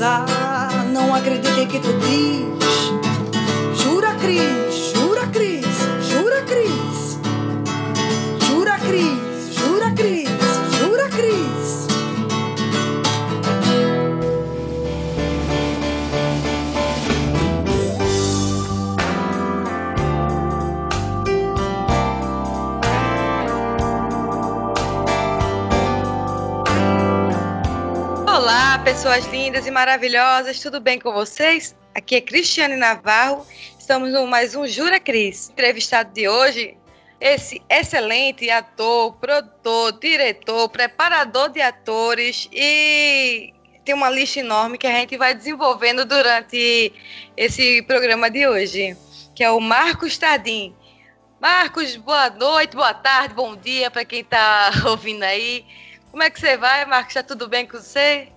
casar. Não acreditei que tu diz. Pessoas lindas e maravilhosas, tudo bem com vocês? Aqui é Cristiane Navarro, estamos no mais um Jura Cris. Entrevistado de hoje, esse excelente ator, produtor, diretor, preparador de atores e tem uma lista enorme que a gente vai desenvolvendo durante esse programa de hoje, que é o Marcos Tardim. Marcos, boa noite, boa tarde, bom dia para quem está ouvindo aí. Como é que você vai, Marcos? Está tudo bem com você?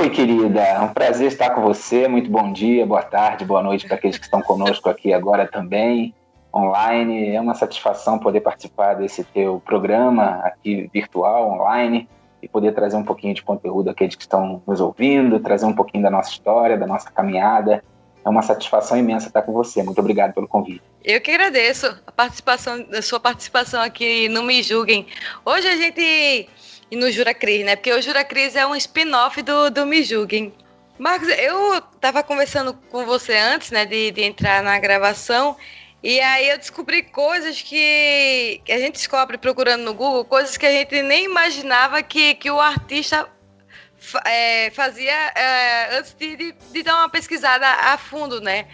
Oi, querida. É um prazer estar com você. Muito bom dia, boa tarde, boa noite para aqueles que estão conosco aqui agora também, online. É uma satisfação poder participar desse teu programa aqui virtual, online, e poder trazer um pouquinho de conteúdo àqueles que estão nos ouvindo, trazer um pouquinho da nossa história, da nossa caminhada. É uma satisfação imensa estar com você. Muito obrigado pelo convite. Eu que agradeço a participação, a sua participação aqui no Me Julguem. Hoje a gente. E no Jura Cris, né? Porque o Jura Cris é um spin-off do, do Me Julguem. Marcos, eu estava conversando com você antes, né, de, de entrar na gravação, e aí eu descobri coisas que, que a gente descobre procurando no Google, coisas que a gente nem imaginava que, que o artista é, fazia é, antes de, de, de, dar uma pesquisada a fundo, né?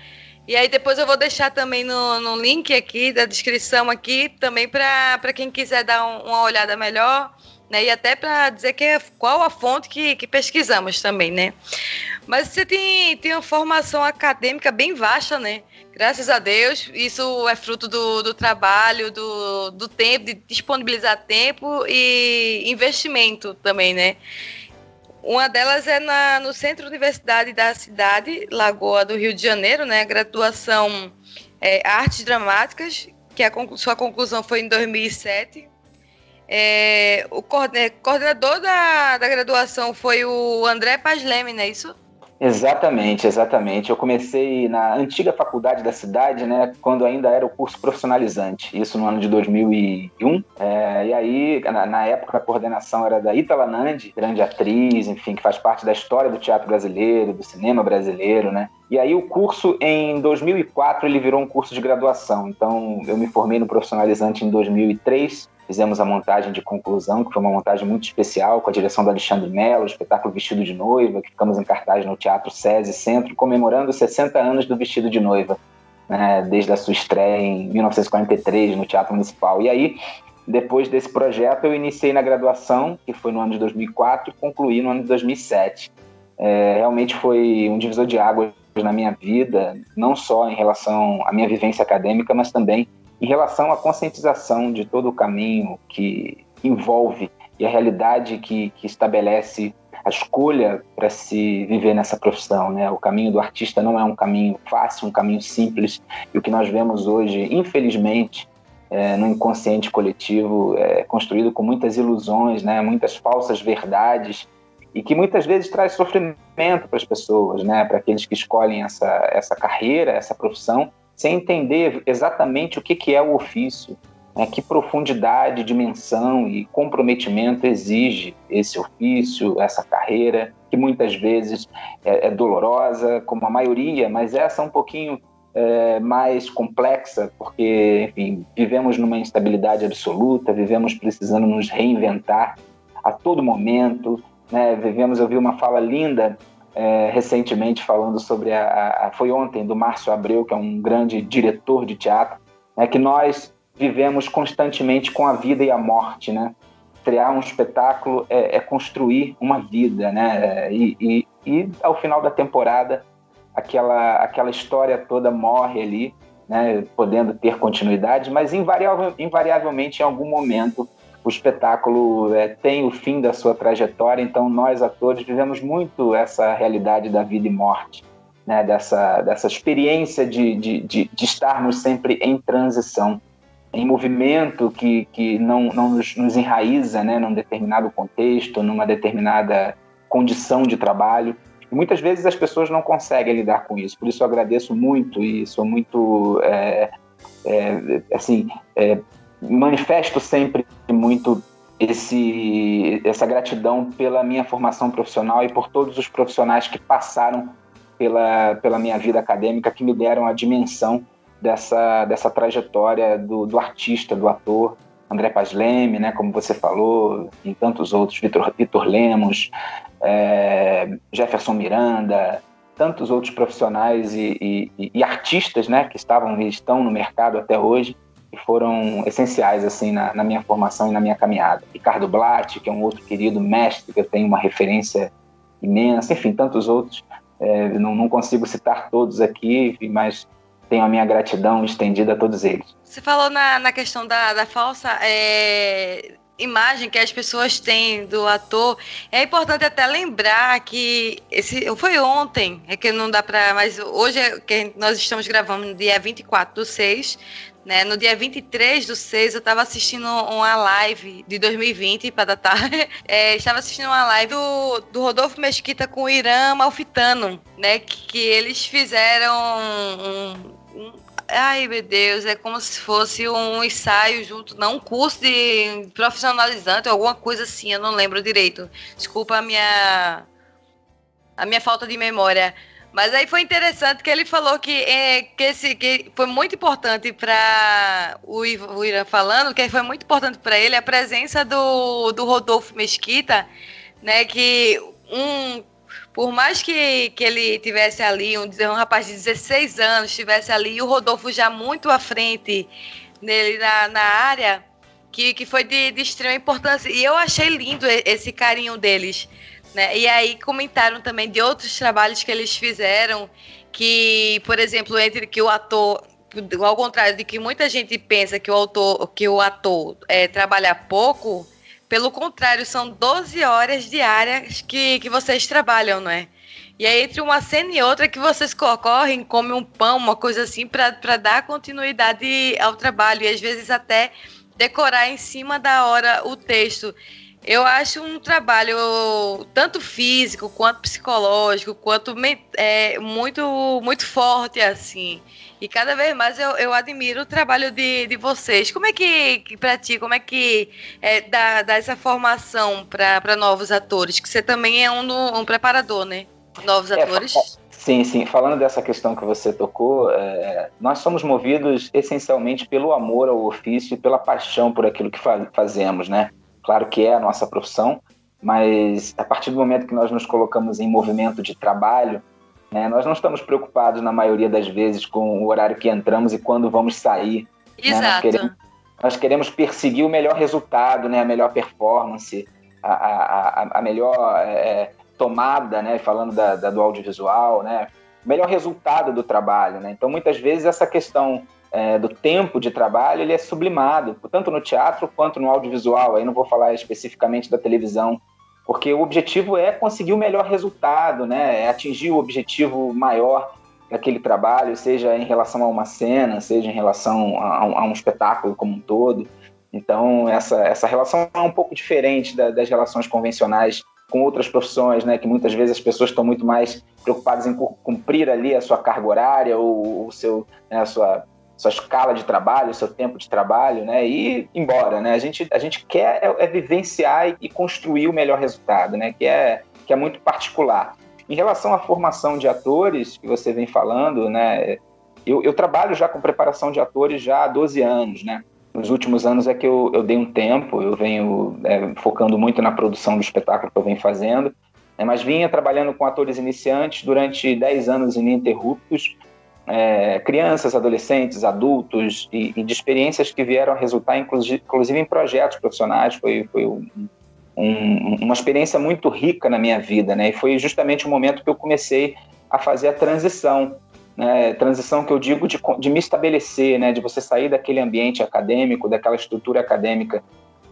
E aí depois eu vou deixar também no, no link aqui da descrição aqui também para quem quiser dar um, uma olhada melhor, né? E até para dizer que é, qual a fonte que, que pesquisamos também, né? Mas você tem, tem uma formação acadêmica bem vasta, né? Graças a Deus, isso é fruto do, do trabalho, do, do tempo, de disponibilizar tempo e investimento também, né? Uma delas é na, no Centro Universidade da cidade, Lagoa do Rio de Janeiro, né? Graduação é, Artes Dramáticas, que a sua conclusão foi em 2007. É, o coordenador da, da graduação foi o André Paz Leme, não é isso? Exatamente, exatamente. Eu comecei na antiga faculdade da cidade, né, quando ainda era o curso profissionalizante, isso no ano de 2001. É, e aí, na, na, época, a coordenação era da Itala Nandi, grande atriz, enfim, que faz parte da história do teatro brasileiro, do cinema brasileiro, né. E aí o curso, em 2004, ele virou um curso de graduação. Então, eu me formei no profissionalizante em 2003 Fizemos a montagem de conclusão, que foi uma montagem muito especial, com a direção do Alexandre Mello, o espetáculo Vestido de Noiva, que ficamos em cartaz no Teatro SESI Centro, comemorando os 60 anos do Vestido de Noiva, né, desde a sua estreia em 1943 no Teatro Municipal. E aí, depois desse projeto, eu iniciei na graduação, que foi no ano de 2004, e concluí no ano de 2007. É, realmente foi um divisor de águas na minha vida, não só em relação à minha vivência acadêmica, mas também em relação à conscientização de todo o caminho que envolve e a realidade que, que estabelece a escolha para se viver nessa profissão, né? O caminho do artista não é um caminho fácil, um caminho simples. E o que nós vemos hoje, infelizmente, é, no inconsciente coletivo, é construído com muitas ilusões, né? Muitas falsas verdades e que muitas vezes traz sofrimento para as pessoas, né? Para aqueles que escolhem essa essa carreira, essa profissão sem entender exatamente o que, que é o ofício, né? que profundidade, dimensão e comprometimento exige esse ofício, essa carreira, que muitas vezes é, é dolorosa, como a maioria, mas essa é um pouquinho é, mais complexa, porque, enfim, vivemos numa instabilidade absoluta, vivemos precisando nos reinventar a todo momento, né? Vivemos, eu vi uma fala linda é, recentemente falando sobre a, a, foi ontem do Márcio Abreu que é um grande diretor de teatro né, que nós vivemos constantemente com a vida e a morte né? Criar um espetáculo é, é construir uma vida né? E, e, e, ao final da temporada aquela aquela história toda morre ali né? Podendo ter continuidade mas invariavelmente em algum momento o espetáculo é, tem o fim da sua trajetória, então nós, atores, vivemos muito essa realidade da vida e morte, né? dessa, dessa experiência de, de, de, de estarmos sempre em transição, em movimento que, que não, não nos, nos enraiza né? num determinado contexto, numa determinada condição de trabalho, E muitas vezes as pessoas não conseguem lidar com isso. Por isso eu agradeço muito e sou muito, é, é, assim, é, manifesto sempre muito esse, essa gratidão pela minha formação profissional e por todos os profissionais que passaram pela, pela minha vida acadêmica, que me deram a dimensão dessa, dessa trajetória do, do artista, do ator, André Paz Leme, né, como você falou, e tantos outros, Vitor, Vitor Lemos, é, Jefferson Miranda, tantos outros profissionais e, e, e, artistas né, que estavam e estão no mercado até hoje foram essenciais assim na, na, minha formação e na minha caminhada. Ricardo Blatt, que é um outro querido mestre, que eu tenho uma referência imensa, enfim, tantos outros. É, não, não consigo citar todos aqui, mas tenho a minha gratidão estendida a todos eles. Você falou na, na questão da, da falsa é, imagem que as pessoas têm do ator. É importante até lembrar que esse foi ontem, é que não dá para, mas hoje é que nós estamos gravando dia 24 do 6, né? No dia 23 do 6, eu estava assistindo uma live de 2020, para datar. É, estava assistindo uma live do, do Rodolfo Mesquita com o Irã Malfitano, né? Que, que eles fizeram um, um, Ai, meu Deus, é como se fosse um ensaio junto, não um curso de profissionalizante, alguma coisa assim, eu não lembro direito. Desculpa a minha a minha falta de memória. Mas aí foi interessante que ele falou que, é, que, esse, que foi muito importante para o, o Irã falando, que foi muito importante para ele a presença do, do Rodolfo Mesquita, né? Que um por mais que, que ele tivesse ali, um, um rapaz de 16 anos, estivesse ali, e o Rodolfo já muito à frente nele na, na área, que, que foi de, de extrema importância. E eu achei lindo esse carinho deles. Né? E aí comentaram também de outros trabalhos que eles fizeram, que, por exemplo, entre que o ator, ao contrário de que muita gente pensa que o autor, que o ator é, trabalha pouco, pelo contrário, são 12 horas diárias que, que vocês trabalham, não é? E aí, entre uma cena e outra, que vocês correm, comem um pão, uma coisa assim, para dar continuidade ao trabalho. E às vezes até decorar em cima da hora o texto. Eu acho um trabalho tanto físico quanto psicológico, quanto é, muito, muito forte, assim. E cada vez mais eu, eu admiro o trabalho de, de vocês. Como é que, que para ti, como é que é, dá, dá essa formação para novos atores? Que você também é um, um preparador, né? Novos é, atores. Sim, sim. Falando dessa questão que você tocou, é, nós somos movidos essencialmente pelo amor ao ofício e pela paixão por aquilo que fa fazemos, né? Claro que é a nossa profissão, mas a partir do momento que nós nos colocamos em movimento de trabalho, né? Nós não estamos preocupados, na maioria das vezes, com o horário que entramos e quando vamos sair. Exato. Né? Nós, queremos, nós, queremos, perseguir o melhor resultado, né? a melhor performance, a, a, a melhor é, tomada, né? falando da, da, do audiovisual, né? o melhor resultado do trabalho. Né? Então, muitas vezes, essa questão é, do tempo de trabalho ele é sublimado, tanto no teatro quanto no audiovisual. Aí não vou falar especificamente da televisão, porque o objetivo é conseguir o melhor resultado, né? É atingir o objetivo maior daquele trabalho, seja em relação a uma cena, seja em relação a, a um espetáculo como um todo. Então, essa, essa relação é um pouco diferente da, das relações convencionais com outras profissões, né? Que muitas vezes as pessoas estão muito mais preocupadas em cumprir ali a sua carga horária ou o seu, né, a sua sua escala de trabalho, seu tempo de trabalho, né? E embora, né? A gente, a gente quer é, é vivenciar e, construir o melhor resultado, né? Que é, que é muito particular. Em relação à formação de atores que você vem falando, né? Eu, eu trabalho já com preparação de atores já há 12 anos, né? Nos últimos anos é que eu, eu dei um tempo, eu venho é, focando muito na produção do espetáculo que eu venho fazendo, né? mas vinha trabalhando com atores iniciantes durante 10 anos ininterruptos, é, crianças, adolescentes, adultos e, e, de experiências que vieram a resultar, inclusive, em projetos profissionais. Foi, foi um, um, uma experiência muito rica na minha vida, né? E foi justamente o momento que eu comecei a fazer a transição, né? Transição que eu digo de, de me estabelecer, né? De você sair daquele ambiente acadêmico, daquela estrutura acadêmica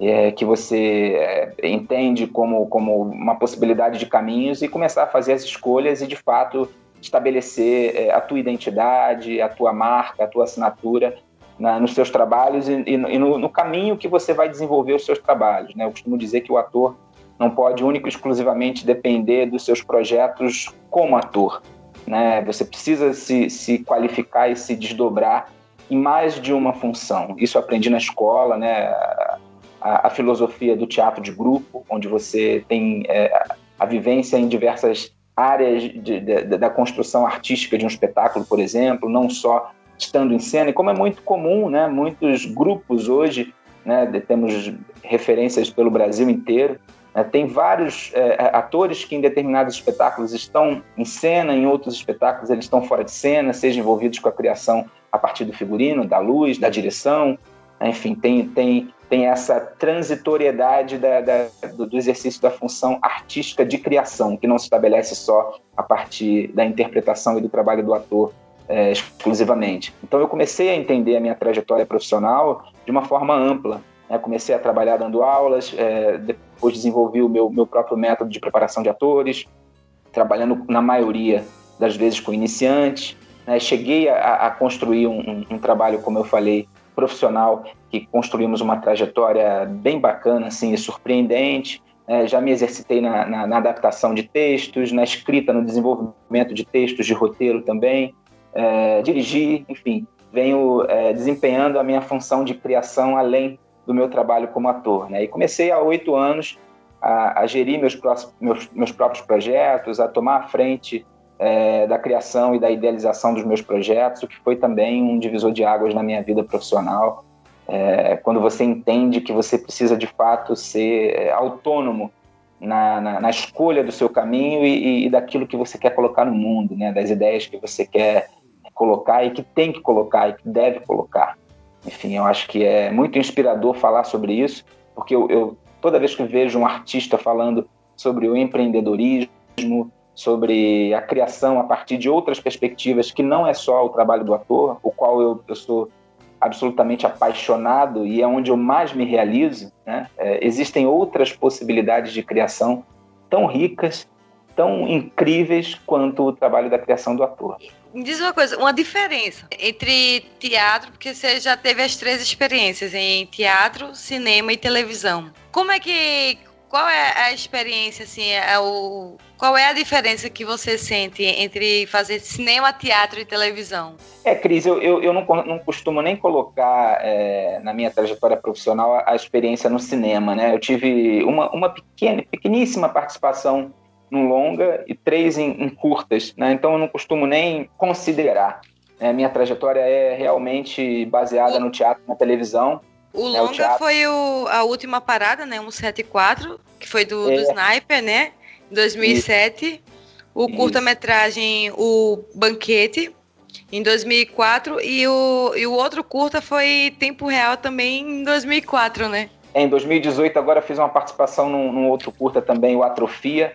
é, que você é, entende como, como uma possibilidade de caminhos e começar a fazer as escolhas e, de fato, estabelecer é, a tua identidade, a tua marca, a tua assinatura na, nos seus trabalhos e, e, no, no, caminho que você vai desenvolver os seus trabalhos. Né? Eu costumo dizer que o ator não pode único e exclusivamente depender dos seus projetos como ator. Né? Você precisa se, se qualificar e se desdobrar em mais de uma função. Isso aprendi na escola, né? a, a filosofia do teatro de grupo, onde você tem é, a vivência em diversas áreas de, de, da construção artística de um espetáculo, por exemplo, não só estando em cena, e como é muito comum, né, muitos grupos hoje, né, temos referências pelo Brasil inteiro, né, tem vários é, atores que em determinados espetáculos estão em cena, em outros espetáculos eles estão fora de cena, sejam envolvidos com a criação a partir do figurino, da luz, da direção, né, enfim, tem, tem tem essa transitoriedade da, da, do exercício da função artística de criação, que não se estabelece só a partir da interpretação e do trabalho do ator é, exclusivamente. Então eu comecei a entender a minha trajetória profissional de uma forma ampla. Né? Comecei a trabalhar dando aulas, é, depois desenvolvi o meu, meu próprio método de preparação de atores, trabalhando na maioria das vezes com iniciantes. Né? Cheguei a, a construir um, um, um trabalho, como eu falei, profissional que construímos uma trajetória bem bacana, assim, e surpreendente. É, já me exercitei na, na, na, adaptação de textos, na escrita, no desenvolvimento de textos, de roteiro também, é, dirigi, enfim, venho é, desempenhando a minha função de criação além do meu trabalho como ator. Né? E comecei há oito anos a, a gerir meus, meus, meus próprios projetos, a tomar a frente é, da criação e da idealização dos meus projetos, o que foi também um divisor de águas na minha vida profissional. É, quando você entende que você precisa de fato ser é, autônomo na, na, na escolha do seu caminho e, e, daquilo que você quer colocar no mundo, né? das ideias que você quer colocar e que tem que colocar e que deve colocar. Enfim, eu acho que é muito inspirador falar sobre isso, porque eu, eu toda vez que vejo um artista falando sobre o empreendedorismo, sobre a criação a partir de outras perspectivas, que não é só o trabalho do ator, o qual eu, eu sou absolutamente apaixonado e é onde eu mais me realizo. Né? É, existem outras possibilidades de criação tão ricas, tão incríveis quanto o trabalho da criação do ator. Me diz uma coisa, uma diferença entre teatro, porque você já teve as três experiências em teatro, cinema e televisão. Como é que qual é a experiência, assim, é o, qual é a diferença que você sente entre fazer cinema, teatro e televisão? É, Cris, eu, eu, eu não, não costumo nem colocar é, na minha trajetória profissional a, a, experiência no cinema, né? Eu tive uma, uma pequena, pequeníssima participação no longa e três em, em curtas, né? Então eu não costumo nem considerar. Né? Minha trajetória é realmente baseada no teatro, na televisão. O né, longa o foi o, a última parada, né? 174, que foi do, é. do Sniper, né? Em 2007. Isso. O curta-metragem O Banquete, em 2004. E o, e o outro curta foi Tempo Real também em 2004, né? É, em 2018, agora fiz uma participação num, num outro curta também, o Atrofia.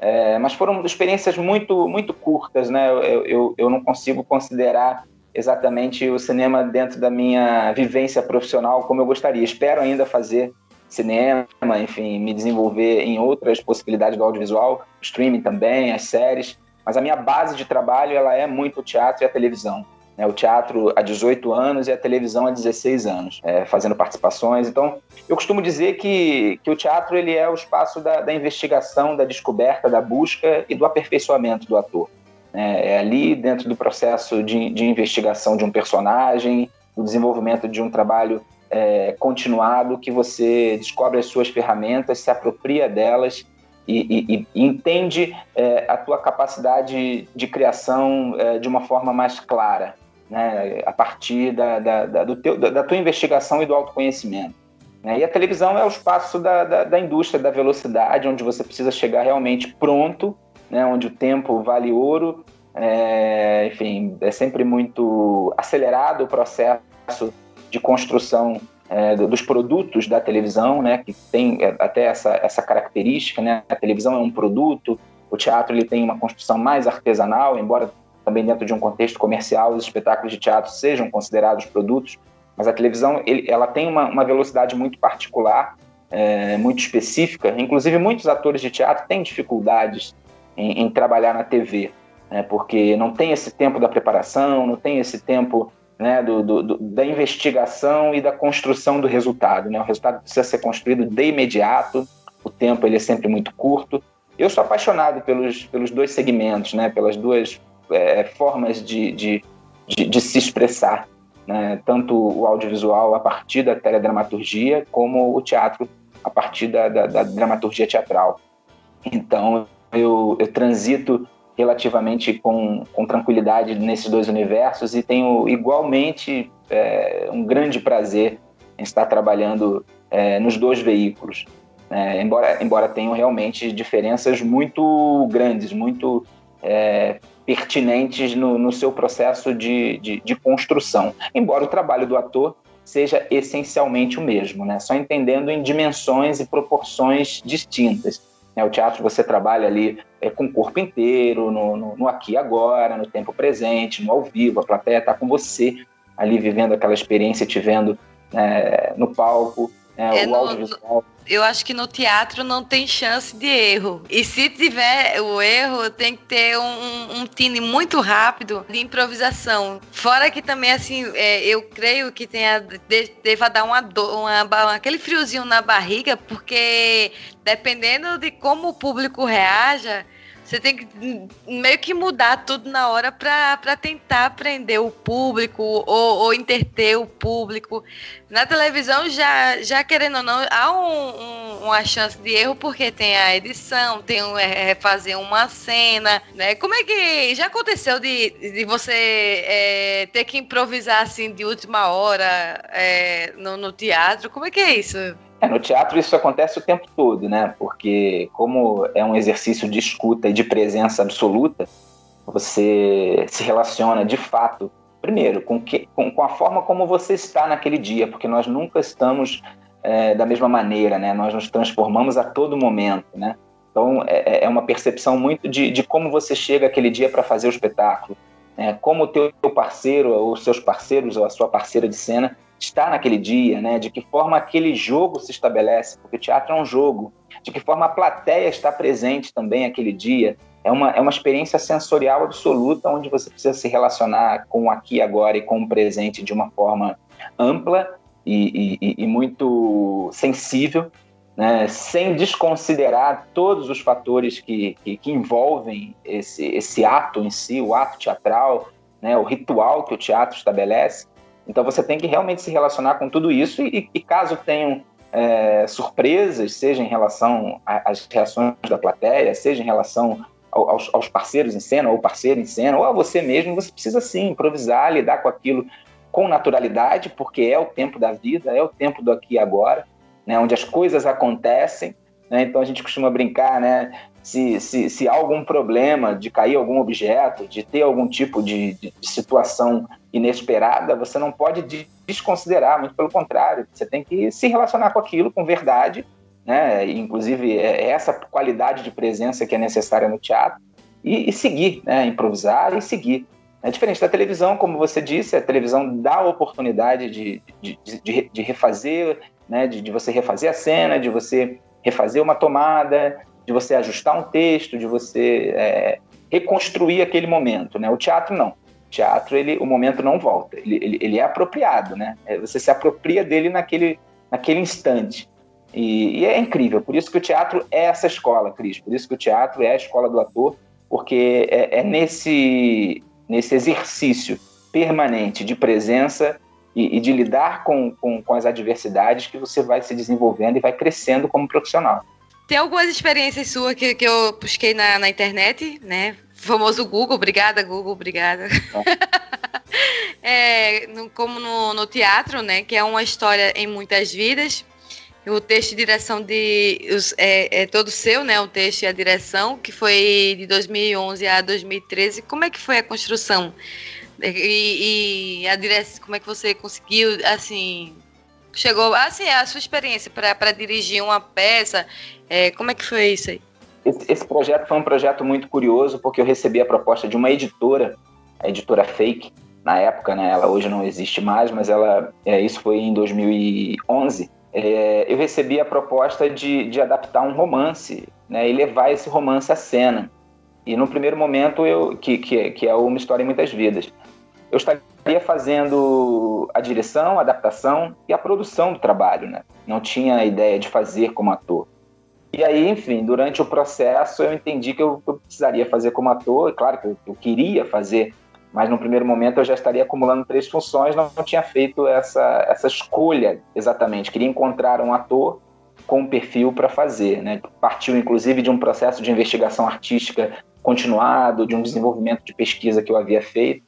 É, mas foram experiências muito, muito curtas, né? Eu, eu, eu não consigo considerar exatamente o cinema dentro da minha vivência profissional como eu gostaria. Espero ainda fazer cinema, enfim, me desenvolver em outras possibilidades do audiovisual, streaming também, as séries, mas a minha base de trabalho ela é muito o teatro e a televisão. Né? O teatro há 18 anos e a televisão há 16 anos, é, fazendo participações. Então, eu costumo dizer que, que o teatro ele é o espaço da, da investigação, da descoberta, da busca e do aperfeiçoamento do ator. É, é ali dentro do processo de, de investigação de um personagem, do desenvolvimento de um trabalho é, continuado que você descobre as suas ferramentas, se apropria delas e, e, e entende é, a tua capacidade de criação é, de uma forma mais clara, né, a partir da, da, da, teu, da, tua investigação e do autoconhecimento. Né? E a televisão é o espaço da indústria da velocidade, onde você precisa chegar realmente pronto né, onde o tempo vale ouro. É, enfim, é sempre muito acelerado o processo de construção é, dos produtos da televisão, né, que tem é, até essa, essa característica, né, a televisão é um produto, o teatro ele tem uma construção mais artesanal, embora também dentro de um contexto comercial os espetáculos de teatro sejam considerados produtos, mas a televisão ele, ela tem uma, uma velocidade muito particular, é, muito específica, inclusive muitos atores de teatro têm dificuldades em, em trabalhar na TV, né? porque não tem esse tempo da preparação, não tem esse tempo né, do, do, do, da investigação e da construção do resultado. Né? O resultado precisa ser construído de imediato, o tempo ele é sempre muito curto. Eu sou apaixonado pelos, pelos dois segmentos, né? pelas duas é, formas de, de, de, de, se expressar. Né? Tanto o audiovisual a partir da teledramaturgia, como o teatro a partir da, da, da dramaturgia teatral. Então, eu, eu transito relativamente com, com tranquilidade nesses dois universos e tenho igualmente é, um grande prazer em estar trabalhando é, nos dois veículos. É, embora, embora tenham realmente diferenças muito grandes, muito é, pertinentes no, no, seu processo de, de, de, construção. Embora o trabalho do ator seja essencialmente o mesmo, né? só entendendo em dimensões e proporções distintas. Né? O teatro você trabalha ali é, com o corpo inteiro, no, no, no aqui e agora, no tempo presente, no ao vivo, a plateia está com você ali vivendo aquela experiência, te vendo é, no palco. É, é, o audiovisual. Eu acho que no teatro não tem chance de erro. E se tiver o erro, tem que ter um, um tine muito rápido de improvisação. Fora que também, assim, é, eu creio que tenha, deva dar uma, uma, aquele friozinho na barriga, porque dependendo de como o público reaja, você tem que meio que mudar tudo na hora para tentar prender o público ou, ou interter o público. Na televisão, já, já querendo ou não, há um, um, uma chance de erro porque tem a edição, tem um, é, fazer uma cena. Né? Como é que já aconteceu de, de você é, ter que improvisar assim de última hora é, no, no teatro? Como é que é isso? É, no teatro isso acontece o tempo todo, né? Porque como é um exercício de escuta e de presença absoluta, você se relaciona de fato, primeiro, com, que, com, com a forma como você está naquele dia, porque nós nunca estamos é, da mesma maneira, né? Nós nos transformamos a todo momento, né? Então é, é, é uma percepção muito de, de como você chega aquele dia para fazer o espetáculo, né? como o teu parceiro, ou seus parceiros, ou a sua parceira de cena está naquele dia, né? De que forma aquele jogo se estabelece, porque o teatro é um jogo. De que forma a plateia está presente também aquele dia. É uma, é uma experiência sensorial absoluta, onde você precisa se relacionar com o aqui agora e com o presente de uma forma ampla e, e, e muito sensível, né? sem desconsiderar todos os fatores que, que, que envolvem esse, esse ato em si, o ato teatral, né? o ritual que o teatro estabelece. Então você tem que realmente se relacionar com tudo isso e, e caso tenham é, surpresas, seja em relação às reações da plateia, seja em relação aos, aos, parceiros em cena, ou parceiro em cena, ou a você mesmo, você precisa sim improvisar, lidar com aquilo com naturalidade, porque é o tempo da vida, é o tempo do aqui e agora, né, onde as coisas acontecem. Né, então a gente costuma brincar, né? Se, se, se há algum problema de cair algum objeto, de ter algum tipo de, de, situação inesperada, você não pode desconsiderar, muito pelo contrário, você tem que se relacionar com aquilo com verdade, né? Inclusive é, é essa qualidade de presença que é necessária no teatro e, e seguir, né? Improvisar e seguir. É diferente da televisão, como você disse, a televisão dá a oportunidade de, de, de, de refazer, né? De, de você refazer a cena, de você refazer uma tomada, de você ajustar um texto, de você é, reconstruir aquele momento, né? O teatro não teatro, ele, o momento não volta, ele, ele, ele é apropriado, né? É, você se apropria dele naquele, naquele instante. E, e, é incrível, por isso que o teatro é essa escola, Cris, por isso que o teatro é a escola do ator, porque é, é nesse, nesse exercício permanente de presença e, e de lidar com, com, com as adversidades que você vai se desenvolvendo e vai crescendo como profissional. Tem algumas experiências suas que, que eu busquei na, na internet, né? Famoso Google, obrigada, Google, obrigada. é, no, como no, no, teatro, né? Que é uma história em muitas vidas. O texto de direção de os, é, é, todo seu, né? O texto e a direção, que foi de 2011 a 2013. Como é que foi a construção? E, e a direção, como é que você conseguiu, assim, chegou, assim, a sua experiência para dirigir uma peça? É, como é que foi isso aí? Esse, esse, projeto foi um projeto muito curioso, porque eu recebi a proposta de uma editora, a editora Fake, na época, né? Ela hoje não existe mais, mas ela, é, isso foi em 2011. É, eu recebi a proposta de, de adaptar um romance, né? E levar esse romance à cena. E no primeiro momento, eu, que, que, que é uma história em muitas vidas, eu estaria fazendo a direção, a adaptação e a produção do trabalho, né? Não tinha a ideia de fazer como ator. E aí, enfim, durante o processo eu entendi que eu, eu precisaria fazer como ator, claro que eu, eu, queria fazer, mas no primeiro momento eu já estaria acumulando três funções, não, não tinha feito essa, essa escolha exatamente. Queria encontrar um ator com um perfil para fazer, né? Partiu inclusive de um processo de investigação artística continuado, de um desenvolvimento de pesquisa que eu havia feito.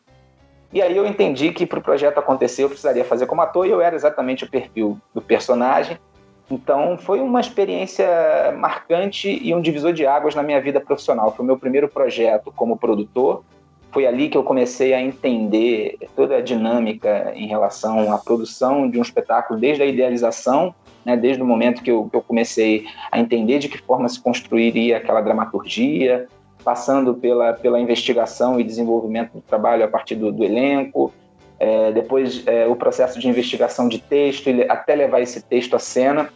E aí eu entendi que para o projeto acontecer eu precisaria fazer como ator e eu era exatamente o perfil do personagem. Então foi uma experiência marcante e um divisor de águas na minha vida profissional. Foi o meu primeiro projeto como produtor. Foi ali que eu comecei a entender toda a dinâmica em relação à produção de um espetáculo, desde a idealização, né, desde o momento que eu, que eu comecei a entender de que forma se construiria aquela dramaturgia, passando pela, pela investigação e desenvolvimento do trabalho a partir do, do elenco, é, depois é, o processo de investigação de texto, até levar esse texto à cena.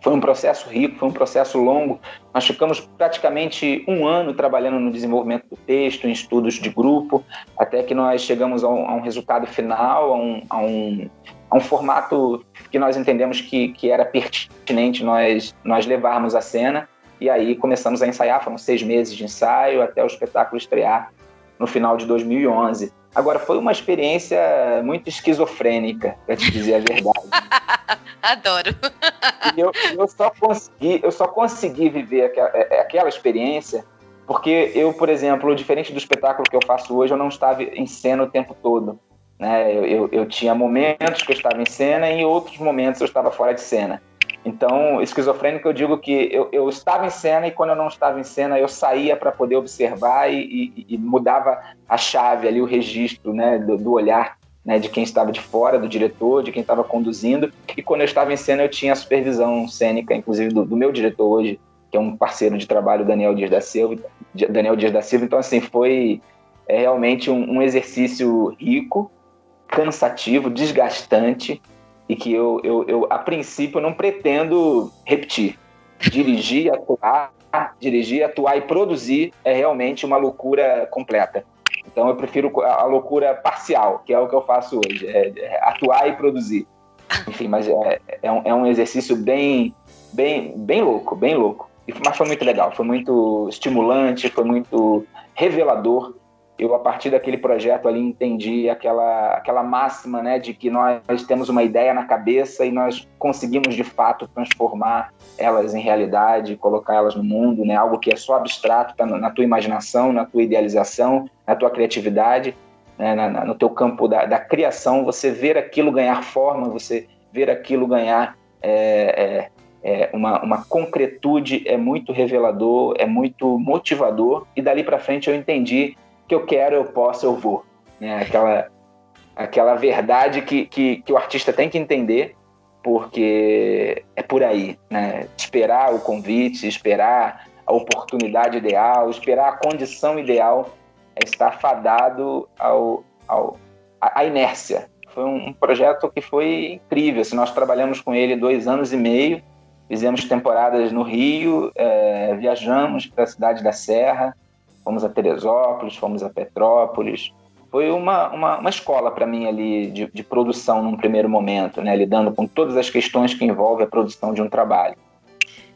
Foi um processo rico, foi um processo longo. Nós ficamos praticamente um ano trabalhando no desenvolvimento do texto, em estudos de grupo, até que nós chegamos a um, a um resultado final, a um, a um, a um formato que nós entendemos que, que era pertinente nós, nós levarmos à cena. E aí começamos a ensaiar, foram seis meses de ensaio até o espetáculo estrear no final de 2011. Agora, foi uma experiência muito esquizofrênica, para te dizer a verdade. Adoro. E eu, eu, só consegui, eu só consegui viver aquela, é, é, aquela experiência porque eu, por exemplo, diferente do espetáculo que eu faço hoje, eu não estava em cena o tempo todo. Né? Eu, eu, eu tinha momentos que eu estava em cena e em outros momentos eu estava fora de cena. Então, esquizofrênico, eu digo que eu, eu, estava em cena e quando eu não estava em cena, eu saía para poder observar e, e, e, mudava a chave ali, o registro né, do, do olhar né, de quem estava de fora, do diretor, de quem estava conduzindo. E quando eu estava em cena, eu tinha a supervisão cênica, inclusive do, do meu diretor hoje, que é um parceiro de trabalho, Daniel Dias da Silva. Daniel Dias da Silva. Então, assim, foi é, realmente um, um exercício rico, cansativo, desgastante, e que eu, eu, eu, a princípio, não pretendo repetir. Dirigir, atuar, dirigir, atuar e produzir é realmente uma loucura completa. Então eu prefiro a loucura parcial, que é o que eu faço hoje, é, é atuar e produzir. Enfim, mas é, é, um, é um exercício bem, bem, bem louco, bem louco. Mas foi muito legal, foi muito estimulante, foi muito revelador eu a partir daquele projeto ali entendi aquela aquela máxima, né, de que nós temos uma ideia na cabeça e nós conseguimos de fato transformar elas em realidade, colocar elas no mundo, né, algo que é só abstrato, tá na tua imaginação, na tua idealização, na tua criatividade, né, na, na, no teu campo da, da, criação, você ver aquilo ganhar forma, você ver aquilo ganhar é, é, é uma, uma concretude é muito revelador, é muito motivador. E dali para frente eu entendi que eu quero, eu posso, eu vou. Né? Aquela, aquela verdade que, que, que o artista tem que entender, porque é por aí. Né? Esperar o convite, esperar a oportunidade ideal, esperar a condição ideal é estar fadado ao, ao, à inércia. Foi um projeto que foi incrível. Assim, nós trabalhamos com ele dois anos e meio, fizemos temporadas no Rio, é, viajamos para a cidade da Serra, fomos a Teresópolis, fomos a Petrópolis. Foi uma, uma, uma escola para mim ali de, de, produção num primeiro momento, né? lidando com todas as questões que envolvem a produção de um trabalho.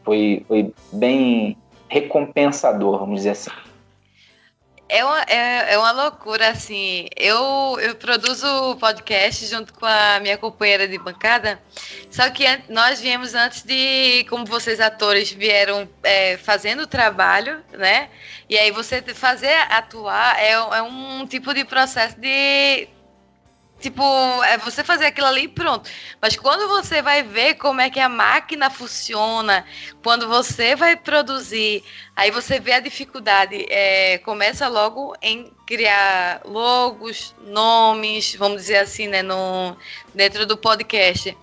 Foi, foi bem recompensador, vamos dizer assim. É uma, é, é uma loucura, assim. Eu, eu produzo podcast junto com a minha companheira de bancada, só que nós viemos antes de, como vocês atores vieram é, fazendo o trabalho, né? E aí você fazer atuar é, é um tipo de processo de Tipo, é você fazer aquilo ali e pronto. Mas quando você vai ver como é que a máquina funciona, quando você vai produzir, aí você vê a dificuldade. É, começa logo em criar logos, nomes, vamos dizer assim, né, no, dentro do podcast.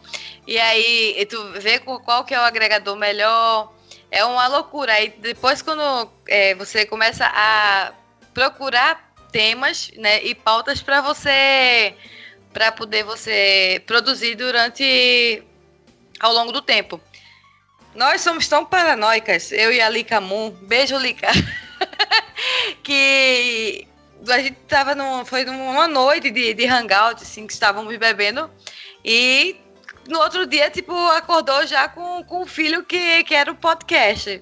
E aí tu vê qual que é o agregador melhor. É uma loucura. Aí depois quando é, você começa a procurar temas né, e pautas para você para poder você produzir durante ao longo do tempo. Nós somos tão paranoicas, eu e a Lika Moon, beijo Lika, que a gente tava num, foi numa noite de, de hangout, assim, que estávamos bebendo e no outro dia, tipo, acordou já com, com o filho que, que era o podcast.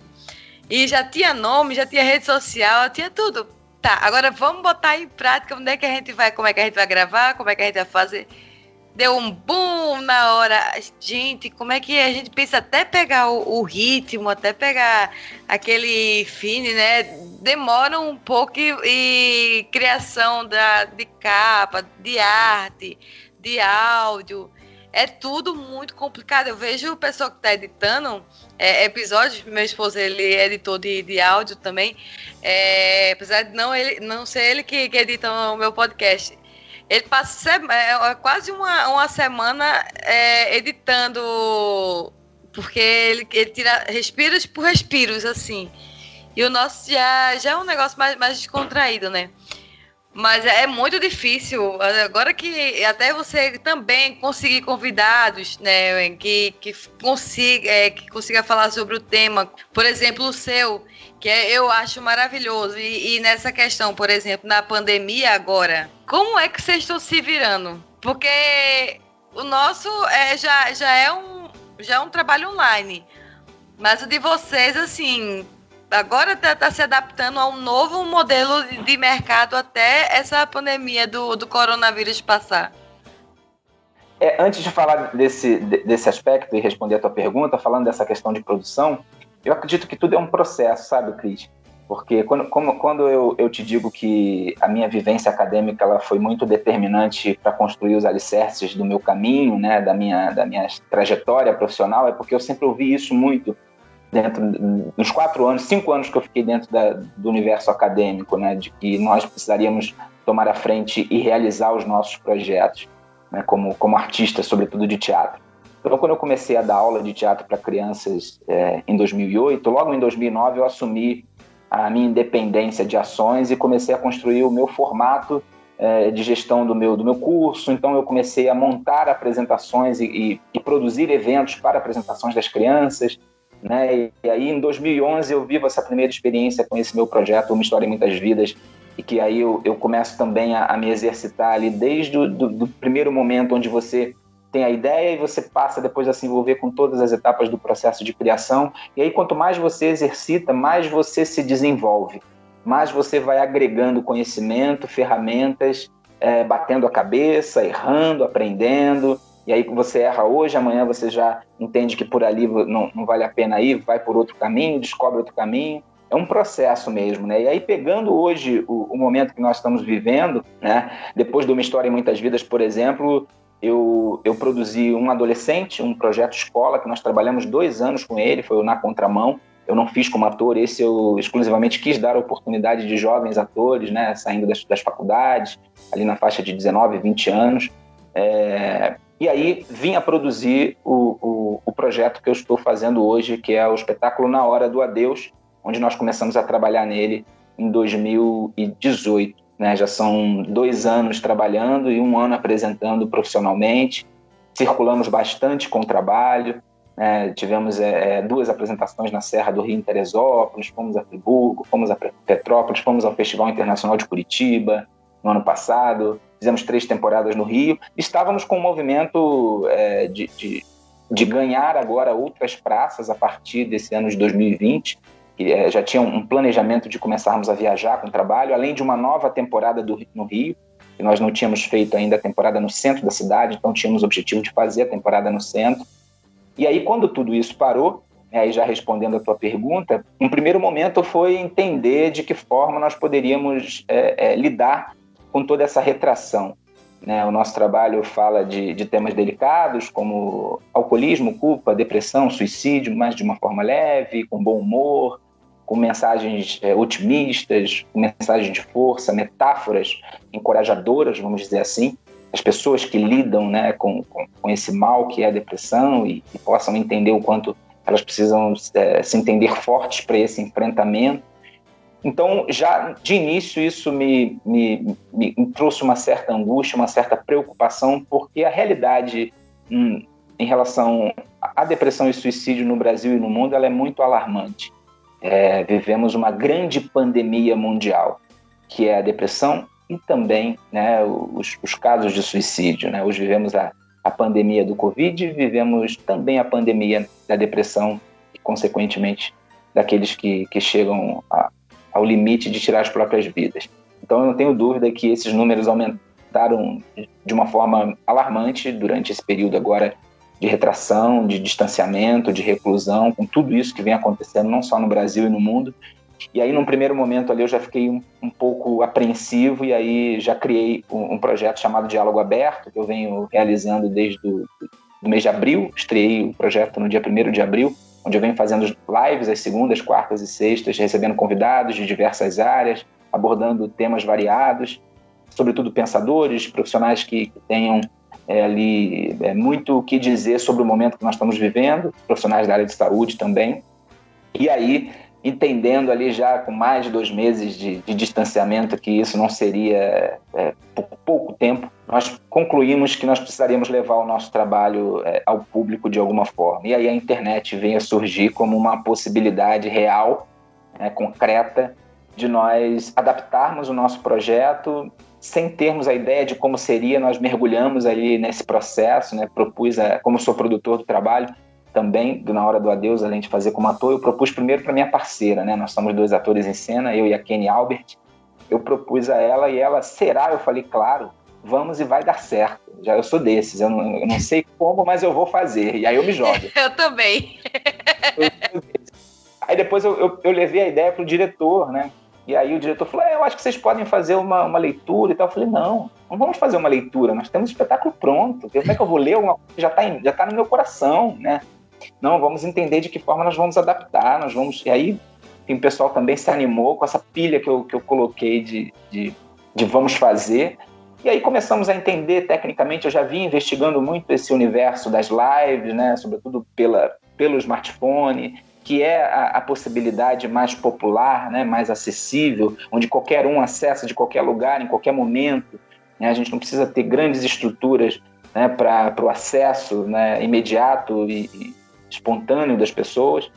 E já tinha nome, já tinha rede social, tinha tudo. Tá, agora vamos botar em prática onde é que a gente vai, como é que a gente vai gravar, como é que a gente vai fazer. Deu um boom na hora. Gente, como é que a gente pensa até pegar o, o ritmo, até pegar aquele fine, né? Demora um pouco e, e criação da, de capa, de arte, de áudio é tudo muito complicado. Eu vejo o pessoal que está editando é, episódios, meu esposo ele é editor de, de áudio também, é, apesar de não, ele, não ser ele que, que edita o meu podcast. Ele passa é, é, quase uma, uma semana é, editando, porque ele, ele tira respiros por respiros, assim. E o nosso já, já é um negócio mais, mais descontraído, né? Mas é muito difícil. Agora que até você também conseguir convidados, né, que, que, consiga, é, que consiga falar sobre o tema. Por exemplo, o seu, que é, eu acho maravilhoso. E, e, nessa questão, por exemplo, na pandemia agora, como é que vocês estão se virando? Porque o nosso é, já, já, é um, já é um trabalho online. Mas o de vocês, assim, agora está tá se adaptando a um novo modelo de mercado até essa pandemia do, do coronavírus passar. É, antes de falar desse, desse aspecto e responder a tua pergunta, falando dessa questão de produção, eu acredito que tudo é um processo, sabe, Cris? Porque quando, como, quando eu, eu te digo que a minha vivência acadêmica ela foi muito determinante para construir os alicerces do meu caminho, né, da minha, da minha trajetória profissional, é porque eu sempre ouvi isso muito dentro nos quatro anos, cinco anos que eu fiquei dentro da, do universo acadêmico, né, de que nós precisaríamos tomar a frente e realizar os nossos projetos, né, como como artista, sobretudo de teatro. Então, quando eu comecei a dar aula de teatro para crianças é, em 2008, logo em 2009 eu assumi a minha independência de ações e comecei a construir o meu formato é, de gestão do meu, do meu curso. Então, eu comecei a montar apresentações e, e, e produzir eventos para apresentações das crianças. Né? E, aí, em 2011, eu vivo essa primeira experiência com esse meu projeto, Uma História em Muitas Vidas, e que aí eu, eu começo também a, a, me exercitar ali desde o do primeiro momento onde você tem a ideia e você passa depois a se envolver com todas as etapas do processo de criação. E aí, quanto mais você exercita, mais você se desenvolve, mais você vai agregando conhecimento, ferramentas, é, batendo a cabeça, errando, aprendendo. E aí você erra hoje, amanhã você já entende que por ali não, não vale a pena ir, vai por outro caminho, descobre outro caminho. É um processo mesmo, né? E aí, pegando hoje o, o momento que nós estamos vivendo, né? Depois de uma história em muitas vidas, por exemplo, eu, eu produzi um adolescente, um projeto escola, que nós trabalhamos dois anos com ele, foi o Na Contramão. Eu não fiz como ator, esse eu exclusivamente quis dar a oportunidade de jovens atores, né? Saindo das, das faculdades, ali na faixa de 19, 20 anos. É, e aí vim a produzir o, o, o, projeto que eu estou fazendo hoje, que é o espetáculo Na Hora do Adeus, onde nós começamos a trabalhar nele em 2018. Né? Já são dois anos trabalhando e um ano apresentando profissionalmente. Circulamos bastante com o trabalho. Né? Tivemos é, é duas apresentações na Serra do Rio em Teresópolis, fomos a Friburgo, fomos a Petrópolis, fomos ao Festival Internacional de Curitiba no ano passado fizemos três temporadas no Rio. Estávamos com um movimento é, de, de, de, ganhar agora outras praças a partir desse ano de 2020. Que, é, já tinha um planejamento de começarmos a viajar com o trabalho, além de uma nova temporada do, no Rio, que nós não tínhamos feito ainda a temporada no centro da cidade, então tínhamos o objetivo de fazer a temporada no centro. E aí, quando tudo isso parou, né, aí já respondendo a tua pergunta, um primeiro momento foi entender de que forma nós poderíamos é, é, lidar com toda essa retração. Né? O nosso trabalho fala de, de, temas delicados como alcoolismo, culpa, depressão, suicídio, mas de uma forma leve, com bom humor, com mensagens é, otimistas, com mensagens de força, metáforas encorajadoras, vamos dizer assim. As pessoas que lidam né, com, com, com esse mal que é a depressão e, e possam entender o quanto elas precisam é, se entender fortes para esse enfrentamento então, já de início, isso me, me, me, trouxe uma certa angústia, uma certa preocupação, porque a realidade hum, em relação à depressão e suicídio no Brasil e no mundo ela é muito alarmante. É, vivemos uma grande pandemia mundial, que é a depressão e também né, os, os, casos de suicídio. Né? Hoje vivemos a, a pandemia do Covid, vivemos também a pandemia da depressão e, consequentemente, daqueles que, que chegam a, ao limite de tirar as próprias vidas. Então, eu não tenho dúvida que esses números aumentaram de uma forma alarmante durante esse período agora de retração, de distanciamento, de reclusão, com tudo isso que vem acontecendo, não só no Brasil e no mundo. E aí, num primeiro momento ali, eu já fiquei um, um pouco apreensivo e aí já criei um, um, projeto chamado Diálogo Aberto, que eu venho realizando desde o mês de abril. Estreiei o projeto no dia 1 de abril, onde eu venho fazendo lives às segundas, quartas e sextas, recebendo convidados de diversas áreas, abordando temas variados, sobretudo pensadores, profissionais que, tenham é, ali é, muito o que dizer sobre o momento que nós estamos vivendo, profissionais da área de saúde também. E aí, entendendo ali já com mais de dois meses de, de distanciamento que isso não seria é, pouco tempo, nós concluímos que nós precisaríamos levar o nosso trabalho é, ao público de alguma forma. E aí a internet veio a surgir como uma possibilidade real, né, concreta, de nós adaptarmos o nosso projeto sem termos a ideia de como seria, nós mergulhamos ali nesse processo, né? Propus, a, como sou produtor do trabalho, também, do Na Hora do Adeus, além de fazer como ator, eu propus primeiro para minha parceira, né? Nós somos dois atores em cena, eu e a Kenny Albert. Eu propus a ela e ela, será? Eu falei, claro, vamos e vai dar certo. Já eu sou desses, eu não, eu não sei como, mas eu vou fazer. E aí eu me jogo. eu também. Eu, aí depois eu, eu, eu levei a ideia pro diretor, né? E aí o diretor falou: é, eu acho que vocês podem fazer uma, uma leitura e tal. Eu falei: não, não vamos fazer uma leitura, nós temos um espetáculo pronto. Como é que eu vou ler alguma coisa que já está já tá no meu coração, né? Não, vamos entender de que forma nós vamos adaptar, nós vamos. E aí o pessoal também se animou com essa pilha que eu, que eu coloquei de, de, de vamos fazer. E aí começamos a entender tecnicamente, eu já vim investigando muito esse universo das lives, né, sobretudo pela, pelo smartphone, que é a, a, possibilidade mais popular, né, mais acessível, onde qualquer um acessa de qualquer lugar, em qualquer momento. Né, a gente não precisa ter grandes estruturas né, para o acesso né, imediato e espontâneo das pessoas.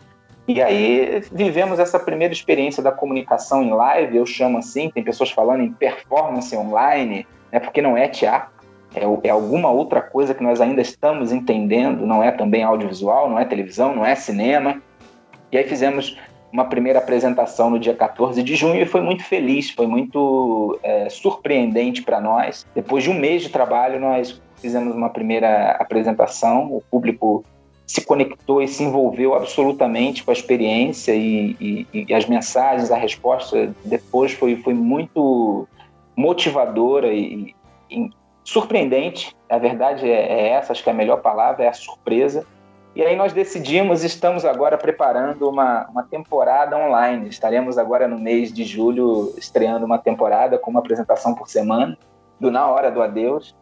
E aí vivemos essa primeira experiência da comunicação em live, eu chamo assim, tem pessoas falando em performance online, né, porque não é teatro, é, é, alguma outra coisa que nós ainda estamos entendendo, não é também audiovisual, não é televisão, não é cinema, e aí fizemos uma primeira apresentação no dia 14 de junho e foi muito feliz, foi muito é, surpreendente para nós. Depois de um mês de trabalho, nós fizemos uma primeira apresentação, o público se conectou e se envolveu absolutamente com a experiência e, e, e as mensagens, a resposta depois foi, foi muito motivadora e, e surpreendente. A verdade é, é essa, acho que a melhor palavra é a surpresa e aí nós decidimos, estamos agora preparando uma, uma temporada online. Estaremos agora no mês de julho estreando uma temporada com uma apresentação por semana, do Na Hora do Adeus.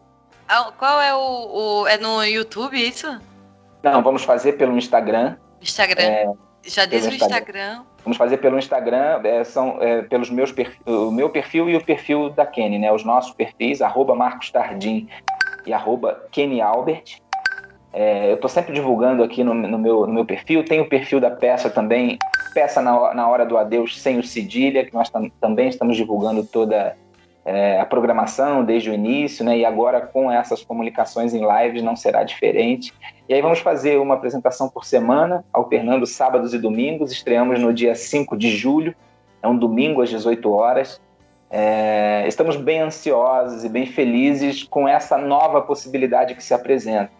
Ah, qual é o, o, É no YouTube isso? Não, vamos fazer pelo Instagram. Instagram. É, Já diz o Instagram. Instagram. Vamos fazer pelo Instagram, é, são é, pelos meus perfil, o meu perfil e o perfil da Kenny, né? Os nossos perfis, arroba Marcos Tardim e arroba Kenny Albert. É, eu estou sempre divulgando aqui no, no, meu, no meu perfil. Tem o perfil da peça também, peça na, na hora do adeus sem o cedilha, que nós tam, também estamos divulgando toda é, a programação desde o início, né? E agora com essas comunicações em lives não será diferente. E aí vamos fazer uma apresentação por semana, alternando sábados e domingos. Estreamos no dia 5 de julho, é um domingo às 18 horas. É, estamos bem ansiosos e bem felizes com essa nova possibilidade que se apresenta.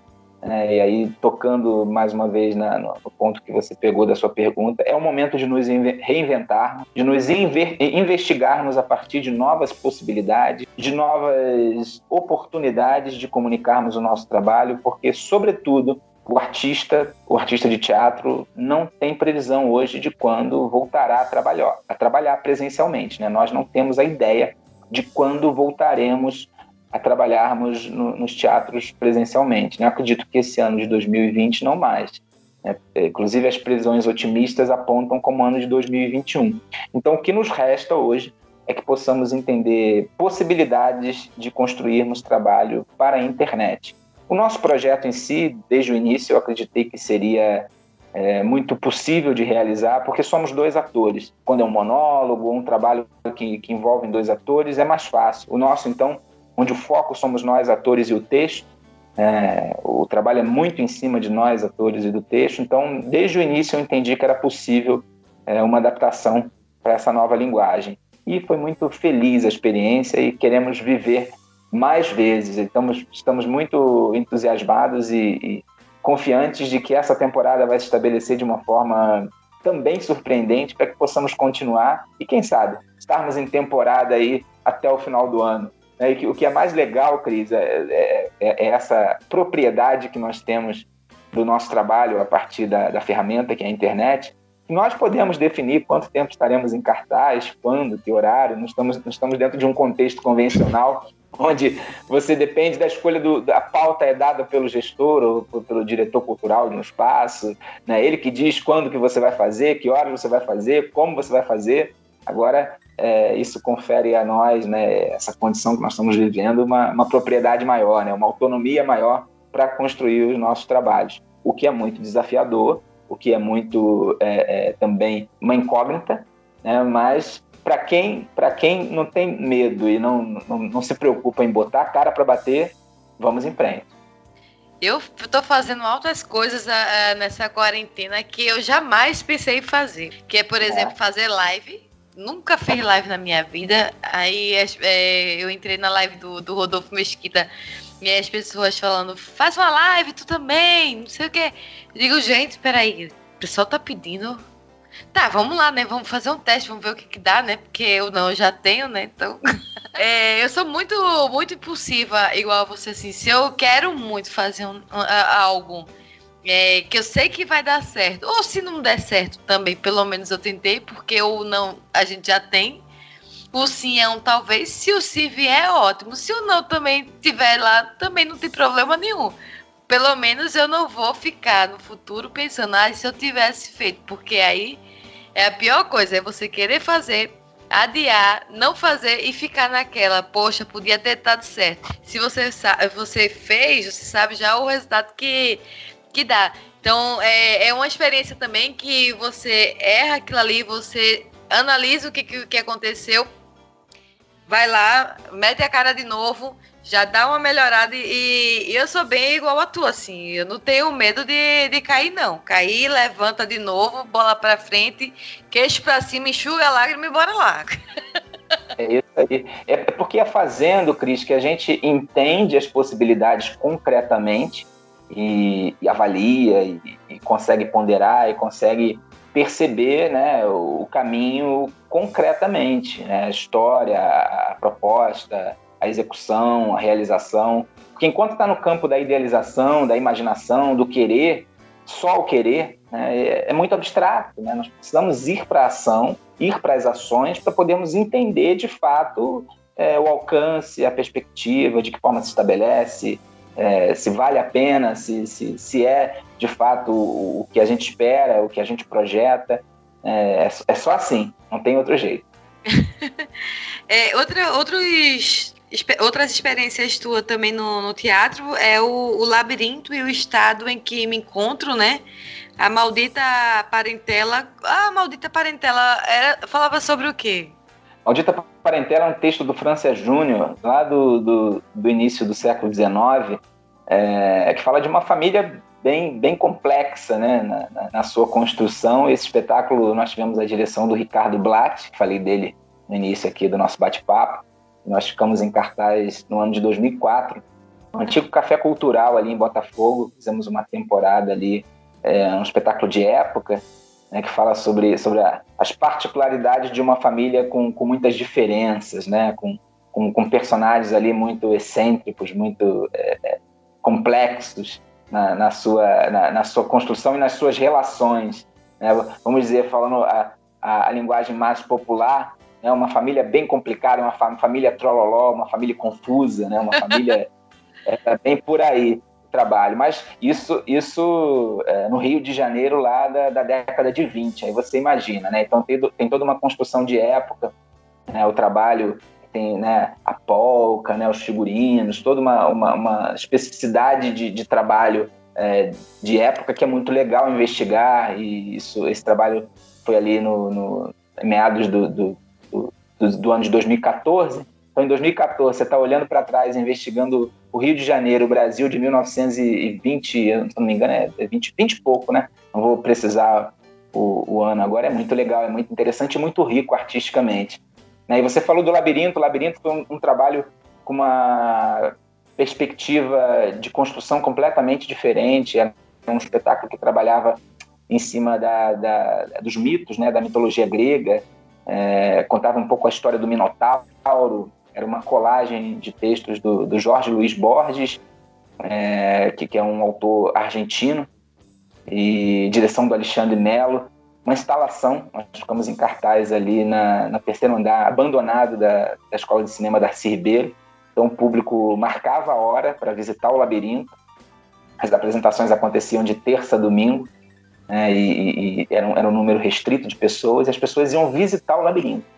É, e aí, tocando mais uma vez na, no ponto que você pegou da sua pergunta, é o momento de nos reinventarmos, de nos investigarmos a partir de novas possibilidades, de novas oportunidades de comunicarmos o nosso trabalho, porque, sobretudo, o artista, o artista de teatro, não tem previsão hoje de quando voltará a trabalhar, a trabalhar presencialmente. Né? Nós não temos a ideia de quando voltaremos a trabalharmos no, nos teatros presencialmente. Né? Acredito que esse ano de 2020 não mais. Né? Inclusive, as previsões otimistas apontam como ano de 2021. Então, o que nos resta hoje é que possamos entender possibilidades de construirmos trabalho para a internet. O nosso projeto em si, desde o início, eu acreditei que seria é, muito possível de realizar, porque somos dois atores. Quando é um monólogo, um trabalho que, que envolve dois atores, é mais fácil. O nosso, então, onde o foco somos nós, atores e o texto, É, o trabalho é muito em cima de nós, atores, e do texto, então, desde o início eu entendi que era possível é, uma adaptação para essa nova linguagem. E foi muito feliz a experiência e queremos viver mais vezes. Estamos, estamos muito entusiasmados e, e confiantes de que essa temporada vai se estabelecer de uma forma também surpreendente para que possamos continuar e, quem sabe, estarmos em temporada aí até o final do ano. Né? E o que é mais legal, Cris, é, é, é, é, essa propriedade que nós temos do nosso trabalho a partir da, da ferramenta que é a internet. Nós podemos definir quanto tempo estaremos em cartaz, quando, que horário, não estamos, estamos dentro de um contexto convencional onde você depende da escolha do, da pauta é dada pelo gestor ou pelo diretor cultural de um espaço, né? Ele que diz quando que você vai fazer, que horas você vai fazer, como você vai fazer. Agora é, isso confere a nós, né, essa condição que nós estamos vivendo, uma, uma propriedade maior, né, uma autonomia maior para construir os nossos trabalhos, o que é muito desafiador, o que é muito é, é, também uma incógnita, né, mas para quem, quem não tem medo e não, não, não se preocupa em botar a cara para bater, vamos em frente. Eu estou fazendo altas coisas uh, nessa quarentena que eu jamais pensei em fazer. Que é, por exemplo, é. fazer live nunca fiz live na minha vida. Aí é, eu entrei na live do, do Rodolfo Mesquita e as pessoas falando, faz uma live, tu também, não sei o quê. Eu digo, gente, peraí, o pessoal tá pedindo. Tá, vamos lá, né? Vamos fazer um teste, vamos ver o que, que dá, né? Porque eu não, eu já tenho, né? Então. é, eu sou muito, muito impulsiva, igual a você, assim. Se eu quero muito fazer um, um, algo é, que eu sei que vai dar certo. Ou se não der certo também, pelo menos eu tentei, porque o não a gente já tem. O sim é um talvez. Se o sim vier, é ótimo. Se o não também tiver lá, também não tem problema nenhum. Pelo menos eu não vou ficar no futuro pensando, ah, se eu tivesse feito. Porque aí é a pior coisa, é você querer fazer, adiar, não fazer e ficar naquela, poxa, podia ter dado certo. Se você, você fez, você sabe já o resultado que que dá. Então, é, é uma experiência também que você erra aquilo ali, você analisa o que, que, que aconteceu, vai lá, mete a cara de novo, já dá uma melhorada e, e, eu sou bem igual a tu, assim, eu não tenho medo de, de cair, não. Cair, levanta de novo, bola pra frente, queixo pra cima, enxuga a lágrima e bora lá. É isso aí. É porque é fazendo, Cris, que a gente entende as possibilidades concretamente e, e avalia e, e, consegue ponderar e consegue perceber né, o, caminho concretamente, né, a história, a proposta, a execução, a realização. Porque enquanto está no campo da idealização, da imaginação, do querer, só o querer, né, é, é, muito abstrato. Né? Nós precisamos ir para a ação, ir para as ações, para podermos entender de fato é, o alcance, a perspectiva, de que forma se estabelece, é, se vale a pena, se, se, se é de fato o, que a gente espera, o que a gente projeta. É, é, é só assim, não tem outro jeito. é, outra, outros, outras experiências tuas também no, no teatro é o, o, labirinto e o estado em que me encontro, né? A maldita parentela. A maldita parentela era, falava sobre o quê? Maldita Parentela é um texto do Francis Júnior, lá do, do, do, início do século XIX, é, que fala de uma família bem, bem complexa né, na, na, sua construção. Esse espetáculo nós tivemos a direção do Ricardo Blatt, falei dele no início aqui do nosso bate-papo. Nós ficamos em cartaz no ano de 2004, no antigo Café Cultural ali em Botafogo. Fizemos uma temporada ali, é, um espetáculo de época né, que fala sobre, sobre a, as particularidades de uma família com, com muitas diferenças, né, com, com, com personagens ali muito excêntricos, muito é, é, complexos na, na sua, na, na, sua construção e nas suas relações. Né? Vamos dizer, falando a, a, a linguagem mais popular, né, uma família bem complicada, uma família trololó, uma família confusa, né, uma família é, bem por aí trabalho. Mas isso, isso é, no Rio de Janeiro, lá da, da, década de 20, aí você imagina, né? Então tem, tem toda uma construção de época, né? o trabalho tem né, a polca, né, os figurinos, toda uma, uma, uma especificidade de, de trabalho é, de época que é muito legal investigar, e isso, esse trabalho foi ali no, no meados do, do, do, do, ano de 2014. Então, em 2014, você está olhando para trás, investigando o Rio de Janeiro, o Brasil de 1920, se não me engano, é 20, 20 e pouco, né? Não vou precisar o, o ano agora, é muito legal, é muito interessante e muito rico artisticamente. Né? E você falou do Labirinto, o Labirinto foi um, um trabalho com uma perspectiva de construção completamente diferente, era um espetáculo que trabalhava em cima da, da, dos mitos, né, da mitologia grega, é, contava um pouco a história do Minotauro, era uma colagem de textos do, do Jorge Luiz Borges, é, que, que, é um autor argentino, e direção do Alexandre Melo. Uma instalação, nós ficamos em cartaz ali na, na terceiro andar, abandonado da, da Escola de Cinema Darcy Ribeiro. Então o público marcava a hora para visitar o labirinto. As apresentações aconteciam de terça a domingo né, e, e era, um, era um número restrito de pessoas, e as pessoas iam visitar o labirinto.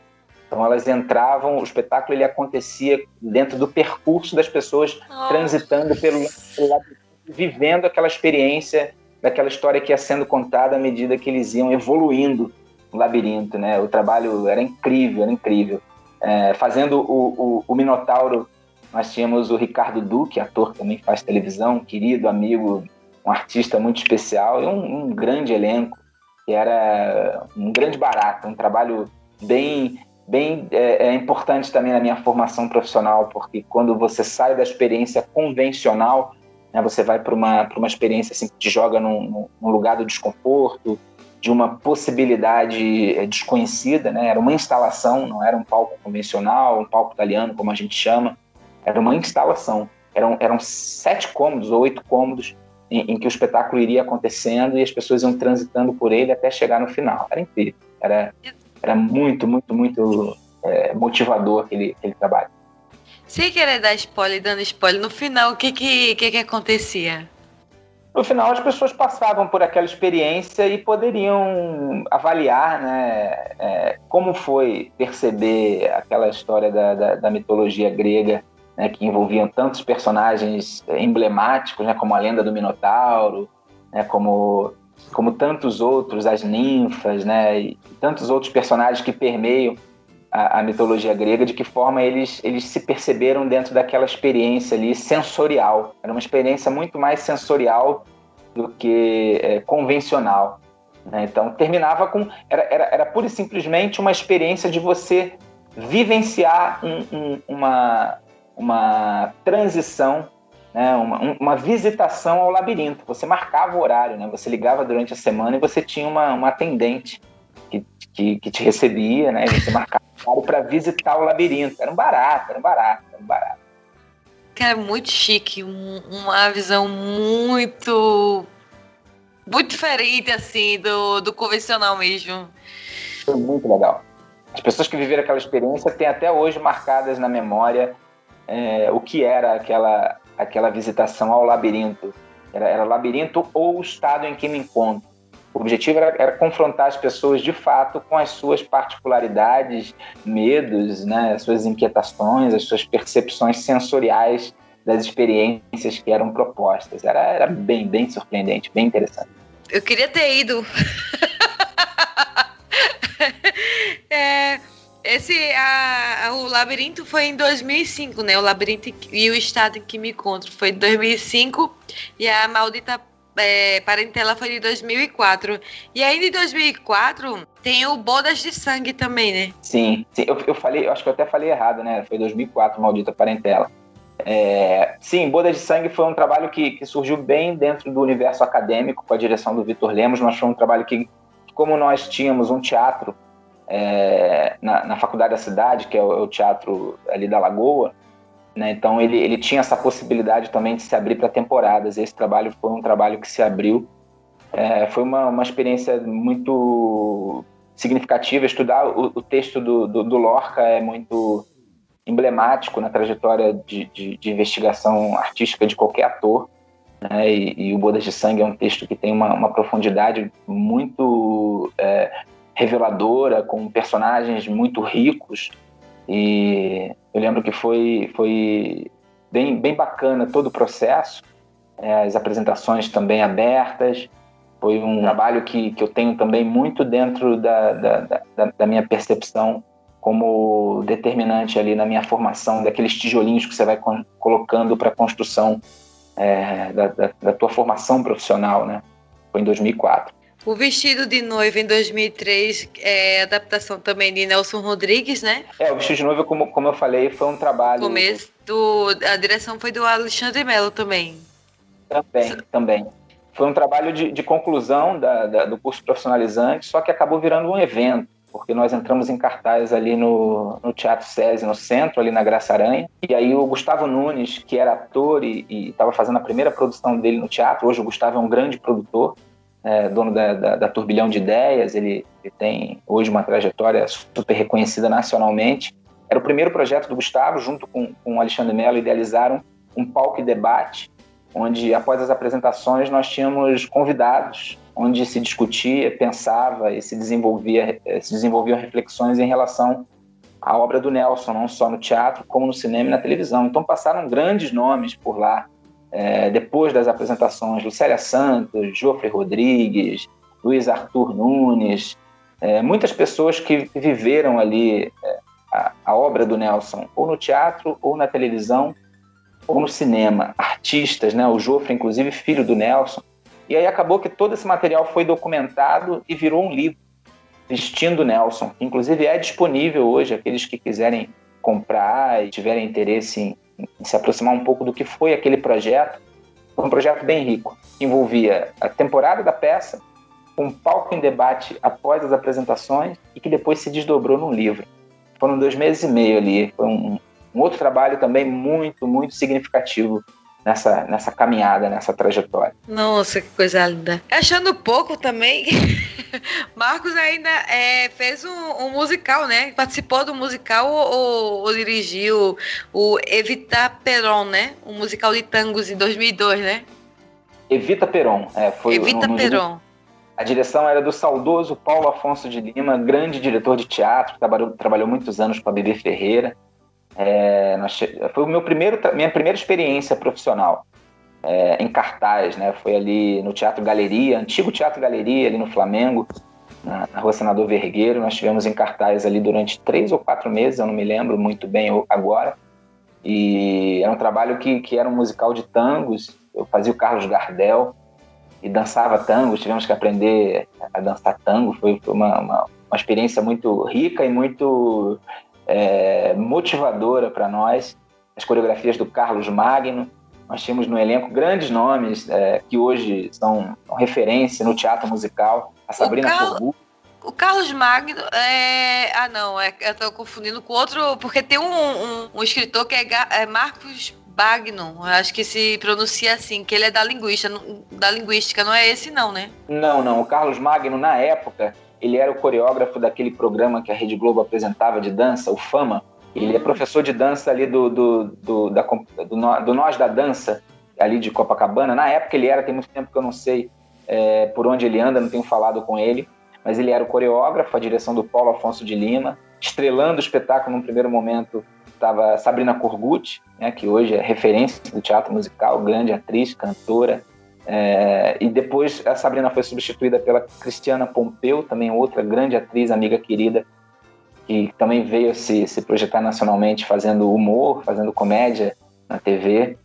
Então elas entravam, o espetáculo ele acontecia dentro do percurso das pessoas transitando pelo, pelo labirinto, vivendo aquela experiência daquela história que ia sendo contada à medida que eles iam evoluindo no labirinto, né? O trabalho era incrível, era incrível. É, fazendo o, o, o Minotauro, nós tínhamos o Ricardo Duque, ator que também faz televisão, querido amigo um artista muito especial e um, um grande elenco, que era um grande barato, um trabalho bem bem é, é, importante também na minha formação profissional, porque quando você sai da experiência convencional, né, você vai para uma, uma experiência assim, que te joga num, num, lugar do desconforto, de uma possibilidade é, desconhecida, né? era uma instalação, não era um palco convencional, um palco italiano, como a gente chama, era uma instalação. Eram, eram sete cômodos ou oito cômodos em, em, que o espetáculo iria acontecendo e as pessoas iam transitando por ele até chegar no final. Era incrível. Era, era muito, muito, muito é, motivador aquele, aquele trabalho. Sem querer dar spoiler, dando spoiler, no final, o que que, que, que acontecia? No final, as pessoas passavam por aquela experiência e poderiam avaliar né, é, como foi perceber aquela história da, da, da mitologia grega né, que envolviam tantos personagens emblemáticos, né, como a lenda do Minotauro, né, como, como tantos outros, as ninfas, né, e tantos outros personagens que permeiam a, a, mitologia grega, de que forma eles, eles se perceberam dentro daquela experiência ali sensorial. Era uma experiência muito mais sensorial do que é, convencional. Né? Então, terminava com. Era, era, era pura e simplesmente uma experiência de você vivenciar um, um, uma, uma transição, né, uma, uma, visitação ao labirinto. Você marcava o horário, né, você ligava durante a semana e você tinha uma, uma atendente que, que, que te recebia, né, e você marcava o horário para visitar o labirinto. Era um barato, era um barato, era um barato. Cara, muito chique, um, uma visão muito muito diferente assim do, do convencional mesmo. Foi muito legal. As pessoas que viveram aquela experiência têm até hoje marcadas na memória é, o que era aquela, aquela visitação ao labirinto. Era, era labirinto ou o estado em que me encontro. O objetivo era, era, confrontar as pessoas de fato com as suas particularidades, medos, né, as suas inquietações, as suas percepções sensoriais das experiências que eram propostas. Era, era bem, bem surpreendente, bem interessante. Eu queria ter ido. é, esse, a, o labirinto foi em 2005, né? O labirinto e o estado em que me encontro foi em 2005 e a maldita é, parentela foi de 2004. E ainda em 2004 tem o Bodas de Sangue também, né? Sim, sim. Eu, eu falei, eu acho que eu até falei errado, né? Foi 2004, maldita parentela. É, sim, Bodas de Sangue foi um trabalho que, que surgiu bem dentro do universo acadêmico, com a direção do Vitor Lemos, mas foi um trabalho que, como nós tínhamos um teatro é, na, na, faculdade da cidade, que é o, é o, teatro ali da Lagoa. Né? Então ele, ele tinha essa possibilidade também de se abrir para temporadas. Esse trabalho foi um trabalho que se abriu. É, foi uma, uma experiência muito significativa. Estudar o, o texto do, do, do, Lorca é muito emblemático na trajetória de, de, de investigação artística de qualquer ator. Né? E, e, o Bodas de Sangue é um texto que tem uma, uma profundidade muito é, reveladora, com personagens muito ricos. E eu lembro que foi, foi bem, bem bacana todo o processo, é, as apresentações também abertas. Foi um trabalho que, que eu tenho também muito dentro da, da, da, da minha percepção como determinante ali na minha formação, daqueles tijolinhos que você vai colocando para a construção é, da, da, da, tua formação profissional, né? Foi em 2004. O Vestido de Noiva em 2003 é adaptação também de Nelson Rodrigues, né? É, o Vestido de Noiva, como, como eu falei, foi um trabalho. Começo do, a direção foi do Alexandre Mello também. Também, também. Foi um trabalho de, de conclusão da, da, do curso profissionalizante, só que acabou virando um evento porque nós entramos em cartaz ali no, no Teatro SESI, no centro, ali na Graça Aranha. E aí o Gustavo Nunes, que era ator e estava fazendo a primeira produção dele no teatro, hoje o Gustavo é um grande produtor, é, dono da, da, da, Turbilhão de Ideias, ele, ele, tem hoje uma trajetória super reconhecida nacionalmente. Era o primeiro projeto do Gustavo, junto com, com o Alexandre Mello, idealizaram um palco e debate, onde após as apresentações nós tínhamos convidados onde se discutia, pensava e se desenvolvia, eh, se desenvolviam reflexões em relação à obra do Nelson, não só no teatro, como no cinema e na televisão. Então passaram grandes nomes por lá, é, depois das apresentações, Lucélia Santos, Jofre Rodrigues, Luiz Arthur Nunes, é, muitas pessoas que viveram ali é, a, a obra do Nelson, ou no teatro, ou na televisão, ou no cinema. Artistas, né? o Jofre, inclusive, filho do Nelson, e aí acabou que todo esse material foi documentado e virou um livro, Vestindo Nelson. Inclusive é disponível hoje, aqueles que quiserem comprar e tiverem interesse em, em se aproximar um pouco do que foi aquele projeto. Foi um projeto bem rico, envolvia a temporada da peça, um palco em debate após as apresentações e que depois se desdobrou num livro. Foram dois meses e meio ali. Foi um, um outro trabalho também muito, muito significativo nessa, nessa caminhada, nessa trajetória. Nossa, que coisa linda. Achando pouco também, Marcos ainda é, fez um, um, musical, né? Participou do musical ou, ou, dirigiu o Evita Peron, né? Um musical de tangos em 2002, né? Evita Peron, é, foi Evita no, no Peron. A direção era do saudoso Paulo Afonso de Lima, grande diretor de teatro, trabalhou, trabalhou muitos anos com a Bebê Ferreira. É, foi o meu primeiro, minha primeira experiência profissional é, em cartaz, né? Foi ali no Teatro Galeria, antigo Teatro Galeria, ali no Flamengo, na, na Rua Senador Vergueiro. Nós tivemos em cartaz ali durante três ou quatro meses, eu não me lembro muito bem agora. E era um trabalho que, que era um musical de tangos. Eu fazia o Carlos Gardel e dançava tangos. Tivemos que aprender a dançar tango. Foi, foi uma, uma, uma experiência muito rica e muito é, motivadora para nós, as coreografias do Carlos Magno. Nós tínhamos no elenco grandes nomes é, que hoje são, são, referência no teatro musical. A Sabrina Carlos, O Carlos Magno é. Ah, não, é, eu estou confundindo com outro. Porque tem um, um, um escritor que é, é Marcos Bagno, acho que se pronuncia assim, que ele é da linguística, da linguística, não é esse não, né? Não, não. O Carlos Magno, na época, ele era o coreógrafo daquele programa que a Rede Globo apresentava de dança, o Fama. Ele é professor de dança ali do, do, do, da, do, do Nós da Dança, ali de Copacabana. Na época ele era, tem muito tempo que eu não sei é, por onde ele anda, não tenho falado com ele, mas ele era o coreógrafo, a direção do Paulo Afonso de Lima. Estrelando o espetáculo num primeiro momento estava Sabrina Corgucci, né, que hoje é referência do teatro musical, grande atriz, cantora, é, e depois a Sabrina foi substituída pela Cristiana Pompeu, também outra grande atriz, amiga querida, que também veio se, se projetar nacionalmente fazendo humor, fazendo comédia na TV.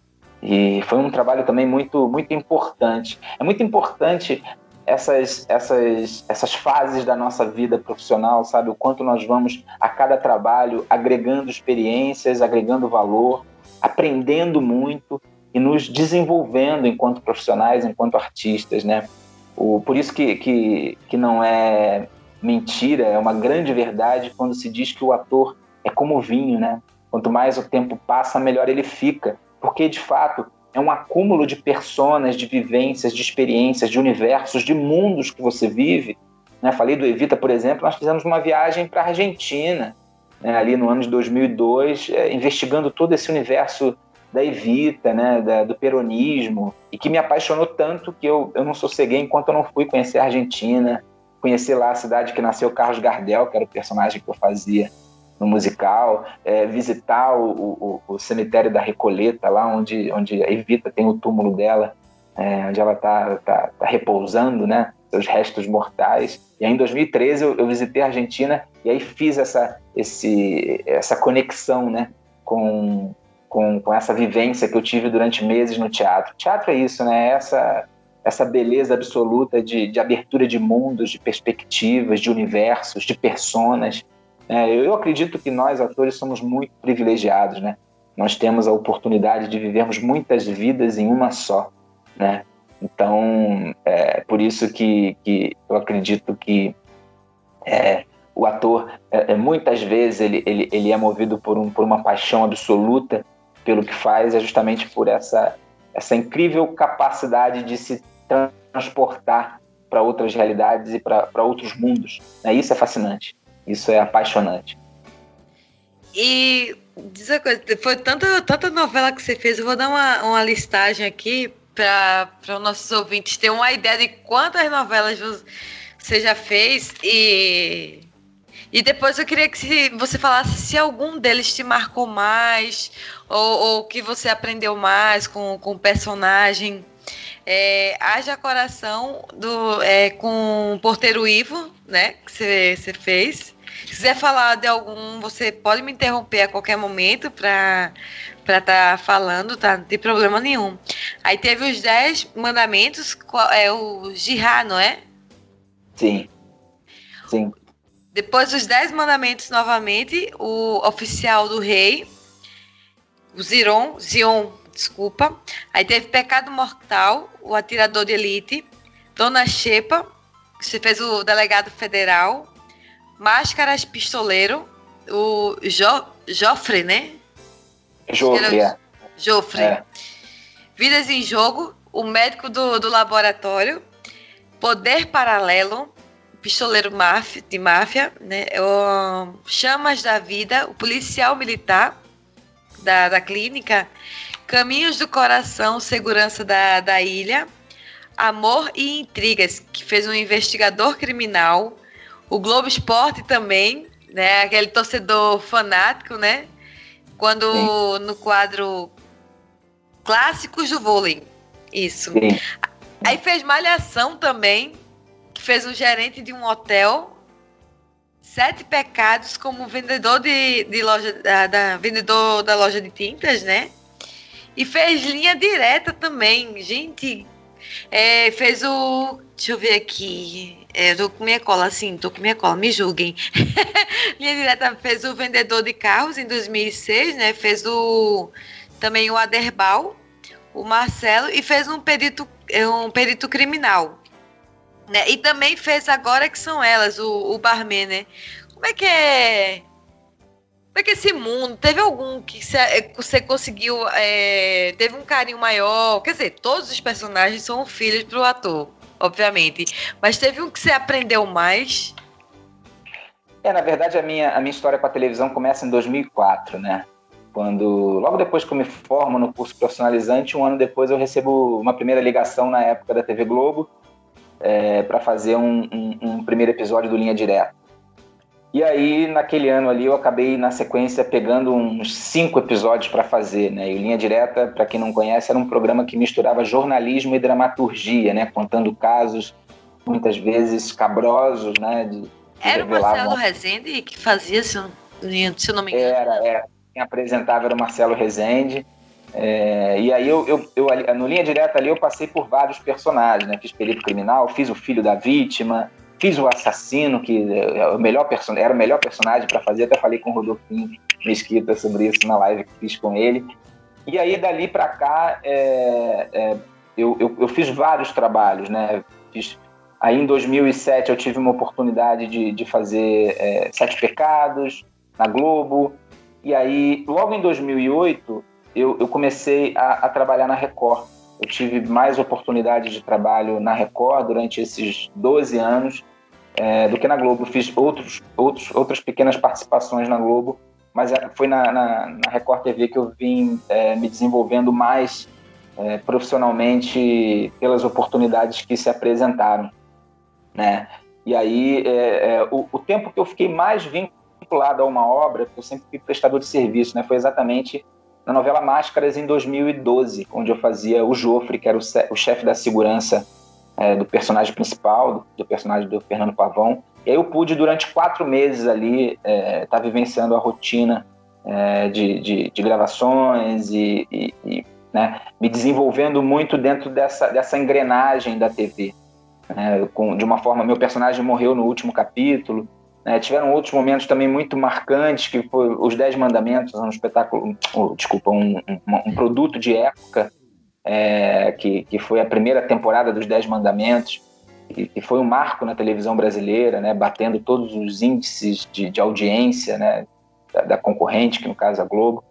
E foi um trabalho também muito, muito importante. É muito importante essas, essas, essas fases da nossa vida profissional, sabe? O quanto nós vamos a cada trabalho agregando experiências, agregando valor, aprendendo muito e nos desenvolvendo enquanto profissionais, enquanto artistas, né? O, por isso que, que, que não é mentira, é uma grande verdade quando se diz que o ator é como vinho, né? Quanto mais o tempo passa, melhor ele fica, porque de fato é um acúmulo de personas, de vivências, de experiências, de universos, de mundos que você vive. Né? Falei do Evita, por exemplo, nós fizemos uma viagem para a Argentina, né? ali no ano de 2002, é, investigando todo esse universo da Evita, né, da, do peronismo, e que me apaixonou tanto que eu, eu não sosseguei enquanto eu não fui conhecer a Argentina, conhecer lá a cidade que nasceu Carlos Gardel, que era o personagem que eu fazia no musical, é, visitar o, o, o, cemitério da Recoleta, lá onde, onde a Evita tem o túmulo dela, é, onde ela está tá, tá repousando, né, seus restos mortais. E aí, em 2013 eu, eu visitei a Argentina E aí fiz essa, esse, essa conexão né, com, com, com essa vivência que eu tive durante meses no teatro. Teatro é isso, né? Essa, essa beleza absoluta de, de abertura de mundos, de perspectivas, de universos, de personas. É, eu acredito que nós, atores, somos muito privilegiados, né? Nós temos a oportunidade de vivermos muitas vidas em uma só, né? Então, é por isso que, que eu acredito que é, o ator, é, é, muitas vezes, ele, ele, ele é movido por, um, por uma paixão absoluta pelo que faz é justamente por essa, essa incrível capacidade de se transportar para outras realidades e para outros mundos. Né? Isso é fascinante, isso é apaixonante. E diz uma coisa, foi tanta, tanta novela que você fez, eu vou dar uma, uma listagem aqui para os nossos ouvintes ter uma ideia de quantas novelas você já fez e e depois eu queria que você falasse se algum deles te marcou mais, ou, ou que você aprendeu mais com, com o personagem. É, Haja Coração do, é, com o Porteiro Ivo, né? Que você fez. Se quiser falar de algum, você pode me interromper a qualquer momento para estar tá falando, tá? Não tem problema nenhum. Aí teve os Dez Mandamentos, é o Jihá, não é? Sim. Sim. Depois dos Dez Mandamentos, novamente, o oficial do rei, o Ziron, Zion, desculpa. Aí teve Pecado Mortal, o atirador de elite, Dona Xepa, que você fez o delegado federal, Máscaras Pistoleiro, o jo, Joffre, né? Joffre, é. Joffre. É. Vidas em Jogo, o médico do, do laboratório, Poder Paralelo, pistoleiro máfia, de máfia, né? O Chamas da Vida, o policial militar da, da clínica, Caminhos do Coração, Segurança da, da Ilha, Amor e Intrigas, que fez um investigador criminal, o Globo Esporte também, né? Aquele torcedor fanático, né? Quando Sim. no quadro Clássicos do Vôlei. Isso. Sim. Aí fez Malhação também, fez um gerente de um hotel, sete pecados como vendedor de, de loja da, da, vendedor da loja de tintas, né? E fez linha direta também, gente. É, fez o. Deixa eu ver aqui. É, tô com minha cola, sim, tô com minha cola, me julguem. linha direta fez o vendedor de carros em 2006, né? Fez o também o Aderbal, o Marcelo e fez um perito, um perito criminal. Né? E também fez agora que são elas, o, o barman, né? Como é que é? Como é que é esse mundo? Teve algum que você conseguiu. É, teve um carinho maior? Quer dizer, todos os personagens são filhos pro ator, obviamente. Mas teve um que você aprendeu mais? É, na verdade, a minha, a minha história com a televisão começa em 2004, né? Quando, logo depois que eu me formo no curso profissionalizante, um ano depois eu recebo uma primeira ligação na época da TV Globo, é, para fazer um, um, um, primeiro episódio do Linha Direta. E aí, naquele ano ali, eu acabei, na sequência, pegando uns cinco episódios para fazer, né? E o Linha Direta, para quem não conhece, era um programa que misturava jornalismo e dramaturgia, né? Contando casos, muitas vezes, cabrosos, né? De, era o Marcelo Rezende que fazia, se eu, se eu não me engano. Era, era. Quem apresentava era o Marcelo Rezende. É, e aí eu, eu, eu, no linha direta ali eu passei por vários personagens, né? Fiz perito criminal, fiz o filho da vítima, fiz o assassino, que é, é o melhor person era o melhor personagem para fazer, até falei com o Rodolfinho Mesquita sobre isso na live que fiz com ele. E aí dali para cá é, é, eu, eu, eu, fiz vários trabalhos, né? Fiz, aí em 2007 eu tive uma oportunidade de, de fazer é, Sete Pecados na Globo. E aí, logo em 2008, eu, eu comecei a, a, trabalhar na Record. Eu tive mais oportunidades de trabalho na Record durante esses 12 anos é, do que na Globo. Fiz outros, outros, outras pequenas participações na Globo, mas é, foi na, na, na Record TV que eu vim é, me desenvolvendo mais é, profissionalmente pelas oportunidades que se apresentaram. Né? E aí, é, é, o, o tempo que eu fiquei mais vinculado a uma obra, porque eu sempre fui prestador de serviço, né, foi exatamente na novela Máscaras em 2012, onde eu fazia o Jofre, que era o, chefe da segurança é, do personagem principal, do, personagem do Fernando Pavão. E aí eu pude, durante quatro meses ali, estar é, tá vivenciando a rotina é, de, de, de, gravações e, e, e né, me desenvolvendo muito dentro dessa, dessa engrenagem da TV. Né, com, de uma forma, meu personagem morreu no último capítulo, né, tiveram outros momentos também muito marcantes, que foi Os Dez Mandamentos, um espetáculo, oh, desculpa, um, um, um, produto de época, é, que, que foi a primeira temporada dos Dez Mandamentos, e, que foi um marco na televisão brasileira, né, batendo todos os índices de, de audiência né, da, da, concorrente, que no caso é a Globo.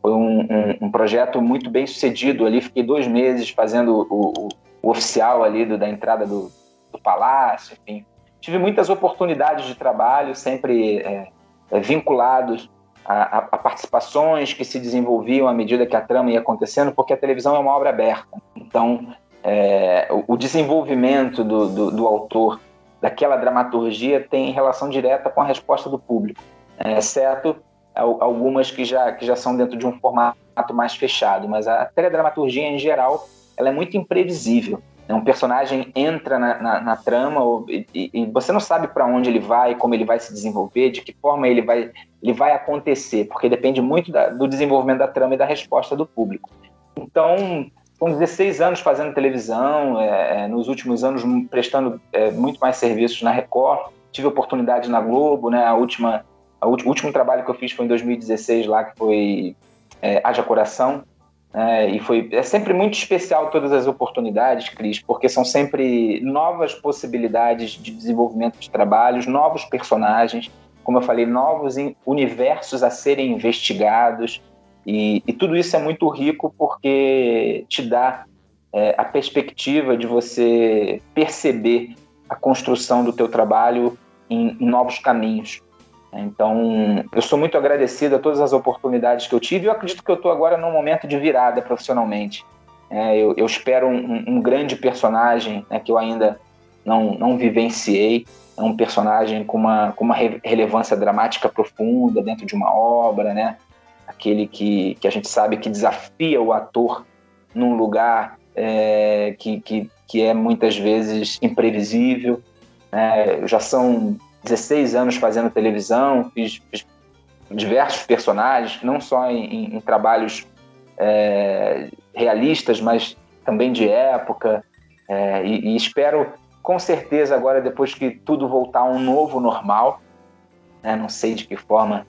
Foi um, um, um, projeto muito bem sucedido ali, fiquei dois meses fazendo o, o, o oficial ali do, da entrada do, do palácio, enfim, tive muitas oportunidades de trabalho, sempre é, é, vinculados a, a, a, participações que se desenvolviam à medida que a trama ia acontecendo, porque a televisão é uma obra aberta. Então, é, o, o, desenvolvimento do, do, do, autor daquela dramaturgia tem relação direta com a resposta do público, é, exceto algumas que já, que já são dentro de um formato mais fechado. Mas a teledramaturgia, em geral, ela é muito imprevisível. Né? Um personagem entra na, na, na trama e, e, você não sabe para onde ele vai, como ele vai se desenvolver, de que forma ele vai, ele vai acontecer, porque depende muito da, do desenvolvimento da trama e da resposta do público. Então, com 16 anos fazendo televisão, é, é, nos últimos anos prestando é, muito mais serviços na Record, tive oportunidade na Globo, né? A última, a o último trabalho que eu fiz foi em 2016 lá, que foi é, Haja Coração, é, e foi é sempre muito especial todas as oportunidades, Cris, porque são sempre novas possibilidades de desenvolvimento de trabalhos, novos personagens, como eu falei, novos universos a serem investigados. E, e tudo isso é muito rico porque te dá é, a perspectiva de você perceber a construção do teu trabalho em, em novos caminhos. Então, eu sou muito agradecido a todas as oportunidades que eu tive. Eu acredito que eu estou agora num momento de virada profissionalmente. É, eu, eu, espero um, um grande personagem né, que eu ainda não, não vivenciei. É um personagem com uma, com uma relevância dramática profunda dentro de uma obra, né? Aquele que, que a gente sabe que desafia o ator num lugar é, que, que, que é muitas vezes imprevisível. É, já são 16 anos fazendo televisão, fiz, fiz diversos personagens, não só em, em, em trabalhos é, realistas, mas também de época. É, e, e, espero, com certeza, agora, depois que tudo voltar a um novo normal, né, não sei de que forma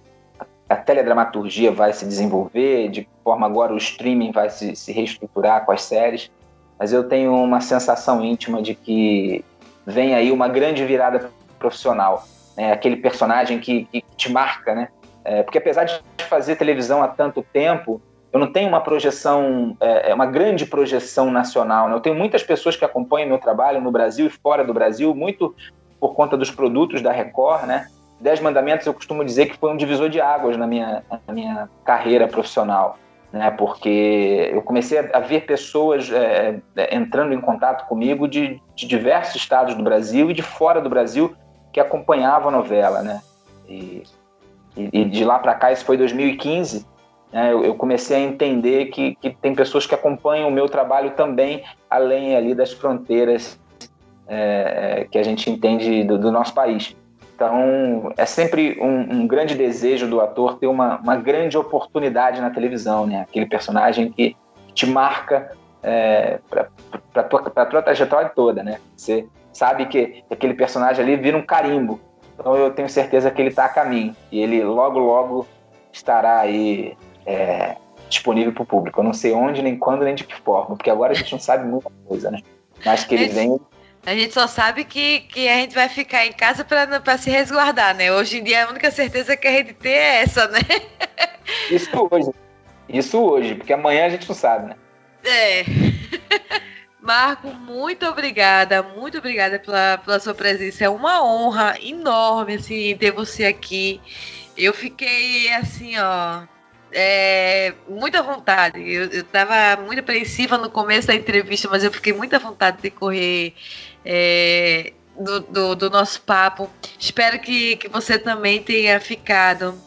a teledramaturgia vai se desenvolver, de que forma agora o streaming vai se, se reestruturar com as séries, mas eu tenho uma sensação íntima de que vem aí uma grande virada profissional, né? aquele personagem que, que te marca, né? É, porque apesar de fazer televisão há tanto tempo, eu não tenho uma projeção, é, é, uma grande projeção nacional. Né? Eu tenho muitas pessoas que acompanham meu trabalho no Brasil e fora do Brasil, muito por conta dos produtos da Record, né? Dez Mandamentos eu costumo dizer que foi um divisor de águas na minha, na minha carreira profissional, né? Porque eu comecei a, ver pessoas é, é, entrando em contato comigo de, de diversos estados do Brasil e de fora do Brasil que acompanhava a novela, né? E, e, de lá para cá, isso foi 2015, né, eu, eu, comecei a entender que, que tem pessoas que acompanham o meu trabalho também, além ali das fronteiras é, é, que a gente entende do, do, nosso país. Então, é sempre um, um grande desejo do ator ter uma, uma, grande oportunidade na televisão, né? Aquele personagem que te marca é, para a tua, tua trajetória toda, né? Você sabe que aquele personagem ali vira um carimbo. Então eu tenho certeza que ele está a caminho. E ele logo, logo estará aí é, disponível para o público. Eu não sei onde, nem quando, nem de que forma, porque agora a gente não sabe muita coisa, né? Mas que ele vem. A gente só sabe que, que a gente vai ficar em casa para se resguardar, né? Hoje em dia a única certeza que a gente tem é essa, né? Isso hoje. Isso hoje, porque amanhã a gente não sabe, né? É. Marco, muito obrigada, muito obrigada pela, pela sua presença. É uma honra enorme, assim, ter você aqui. Eu fiquei, assim, ó, é, muita vontade. Eu, eu tava muito apreensiva no começo da entrevista, mas eu fiquei muita vontade de correr é, do, do, do, nosso papo. Espero que, que você também tenha ficado.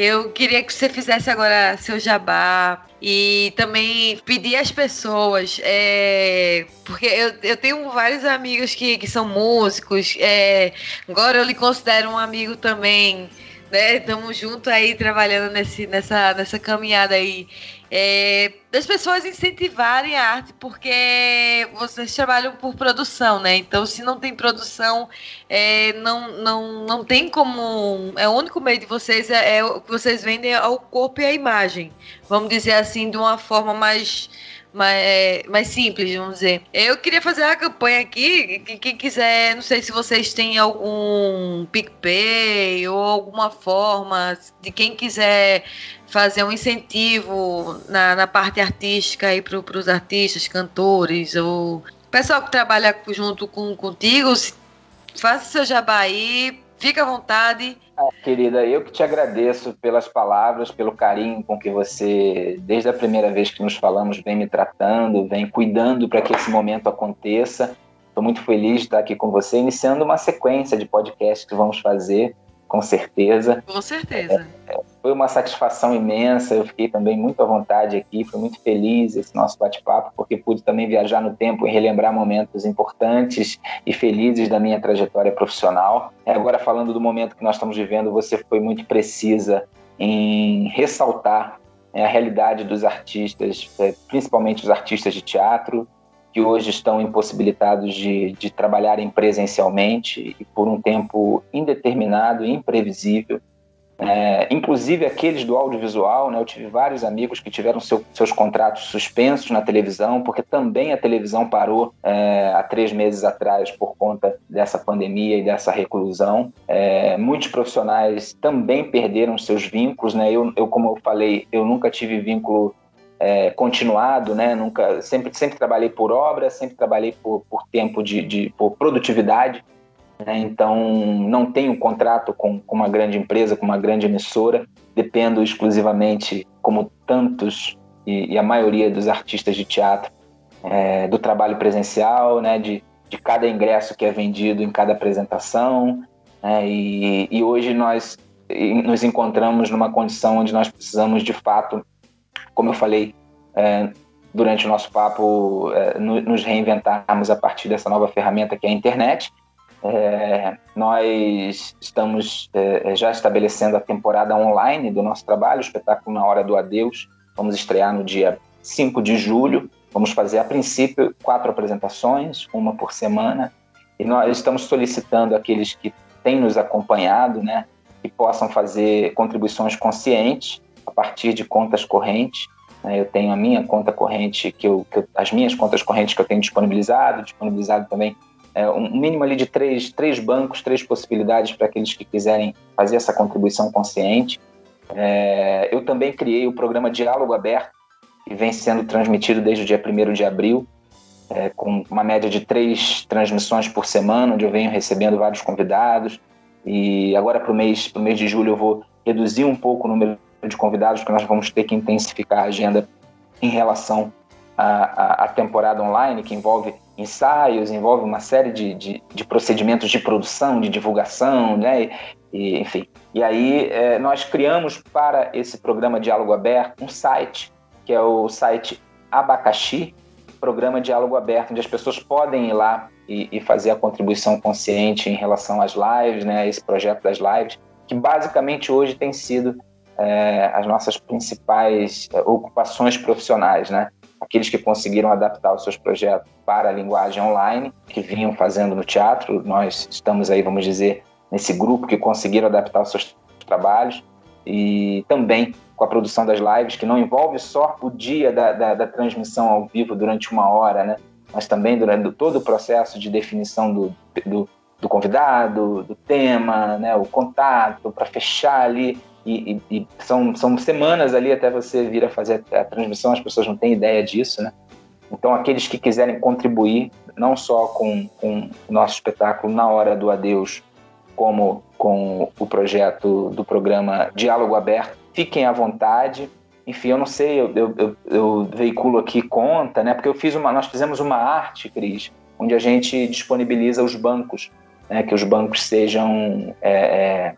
Eu queria que você fizesse agora seu jabá e também pedir às pessoas, é, porque eu, eu tenho vários amigos que, que são músicos, é, agora eu lhe considero um amigo também né? Estamos juntos aí trabalhando nesse, nessa, nessa caminhada aí. É, das pessoas incentivarem a arte, porque vocês trabalham por produção, né? Então, se não tem produção, é, não, não, não tem como. É o único meio de vocês é, é o que vocês vendem é o corpo e a imagem. Vamos dizer assim, de uma forma mais mais, é, mais simples, vamos dizer. Eu queria fazer uma campanha aqui, quem quiser, não sei se vocês têm algum PicPay ou alguma forma de quem quiser fazer um incentivo na, na parte artística aí para os artistas, cantores ou pessoal que trabalha junto com contigo, faça seu jabá aí, fica à vontade. Ah, querida, eu que te agradeço pelas palavras, pelo carinho com que você, desde a primeira vez que nos falamos, vem me tratando, vem cuidando para que esse momento aconteça. Estou muito feliz de estar aqui com você, iniciando uma sequência de podcasts que vamos fazer com certeza. Com certeza. É, foi uma satisfação imensa, eu fiquei também muito à vontade aqui, fui muito feliz esse nosso bate-papo, porque pude também viajar no tempo e relembrar momentos importantes e felizes da minha trajetória profissional. É, agora, falando do momento que nós estamos vivendo, você foi muito precisa em ressaltar é, a realidade dos artistas, é, principalmente os artistas de teatro, que hoje estão impossibilitados de, de trabalharem presencialmente e por um tempo indeterminado e imprevisível. É, inclusive aqueles do audiovisual, né? eu tive vários amigos que tiveram seu, seus contratos suspensos na televisão, porque também a televisão parou é, há três meses atrás por conta dessa pandemia e dessa reclusão. É, muitos profissionais também perderam seus vínculos, né? eu, eu, como eu falei, eu nunca tive vínculo é, continuado, né? Nunca, sempre, sempre trabalhei por obra, sempre trabalhei por, por tempo de, de por produtividade. Né? Então, não tenho contrato com, com uma grande empresa, com uma grande emissora. Dependo exclusivamente, como tantos e, e a maioria dos artistas de teatro, é, do trabalho presencial, né? De, de cada ingresso que é vendido em cada apresentação. Né? E, e hoje nós nos encontramos numa condição onde nós precisamos de fato como eu falei é, durante o nosso papo, é, nos reinventarmos a partir dessa nova ferramenta que é a internet. É, nós estamos é, já estabelecendo a temporada online do nosso trabalho, o espetáculo Na Hora do Adeus. Vamos estrear no dia 5 de julho. Vamos fazer, a princípio, quatro apresentações, uma por semana. E nós estamos solicitando aqueles que têm nos acompanhado, né, que possam fazer contribuições conscientes partir de contas correntes. Né? Eu tenho a minha conta corrente, que eu, que eu, as minhas contas correntes que eu tenho disponibilizado, disponibilizado também é, um mínimo ali de três, três bancos, três possibilidades para aqueles que quiserem fazer essa contribuição consciente. É, eu também criei o programa Diálogo Aberto, que vem sendo transmitido desde o dia 1 de abril, é, com uma média de três transmissões por semana, onde eu venho recebendo vários convidados. E agora, para o mês, mês de julho, eu vou reduzir um pouco o número de convidados, que nós vamos ter que intensificar a agenda em relação à, à, temporada online, que envolve ensaios, envolve uma série de, de, de procedimentos de produção, de divulgação, né? E, enfim. E aí é, nós criamos para esse programa Diálogo Aberto um site, que é o site Abacaxi, programa Diálogo Aberto, onde as pessoas podem ir lá e, e fazer a contribuição consciente em relação às lives, né? Esse projeto das lives, que basicamente hoje tem sido é, as nossas principais é, ocupações profissionais, né? Aqueles que conseguiram adaptar os seus projetos para a linguagem online, que vinham fazendo no teatro, nós estamos aí, vamos dizer, nesse grupo que conseguiram adaptar os seus trabalhos, e também com a produção das lives, que não envolve só o dia da, da, da transmissão ao vivo durante uma hora, né? mas também durante todo o processo de definição do, do, do convidado, do tema, né? o contato, para fechar ali e, e, são, são semanas ali até você vir a fazer a transmissão, as pessoas não têm ideia disso, né? Então, aqueles que quiserem contribuir, não só com, com o nosso espetáculo Na Hora do Adeus, como com o projeto do programa Diálogo Aberto, fiquem à vontade. Enfim, eu não sei, eu, eu, eu, eu veiculo aqui conta, né? Porque eu fiz uma, nós fizemos uma arte, Cris, onde a gente disponibiliza os bancos, né? Que os bancos sejam é, é,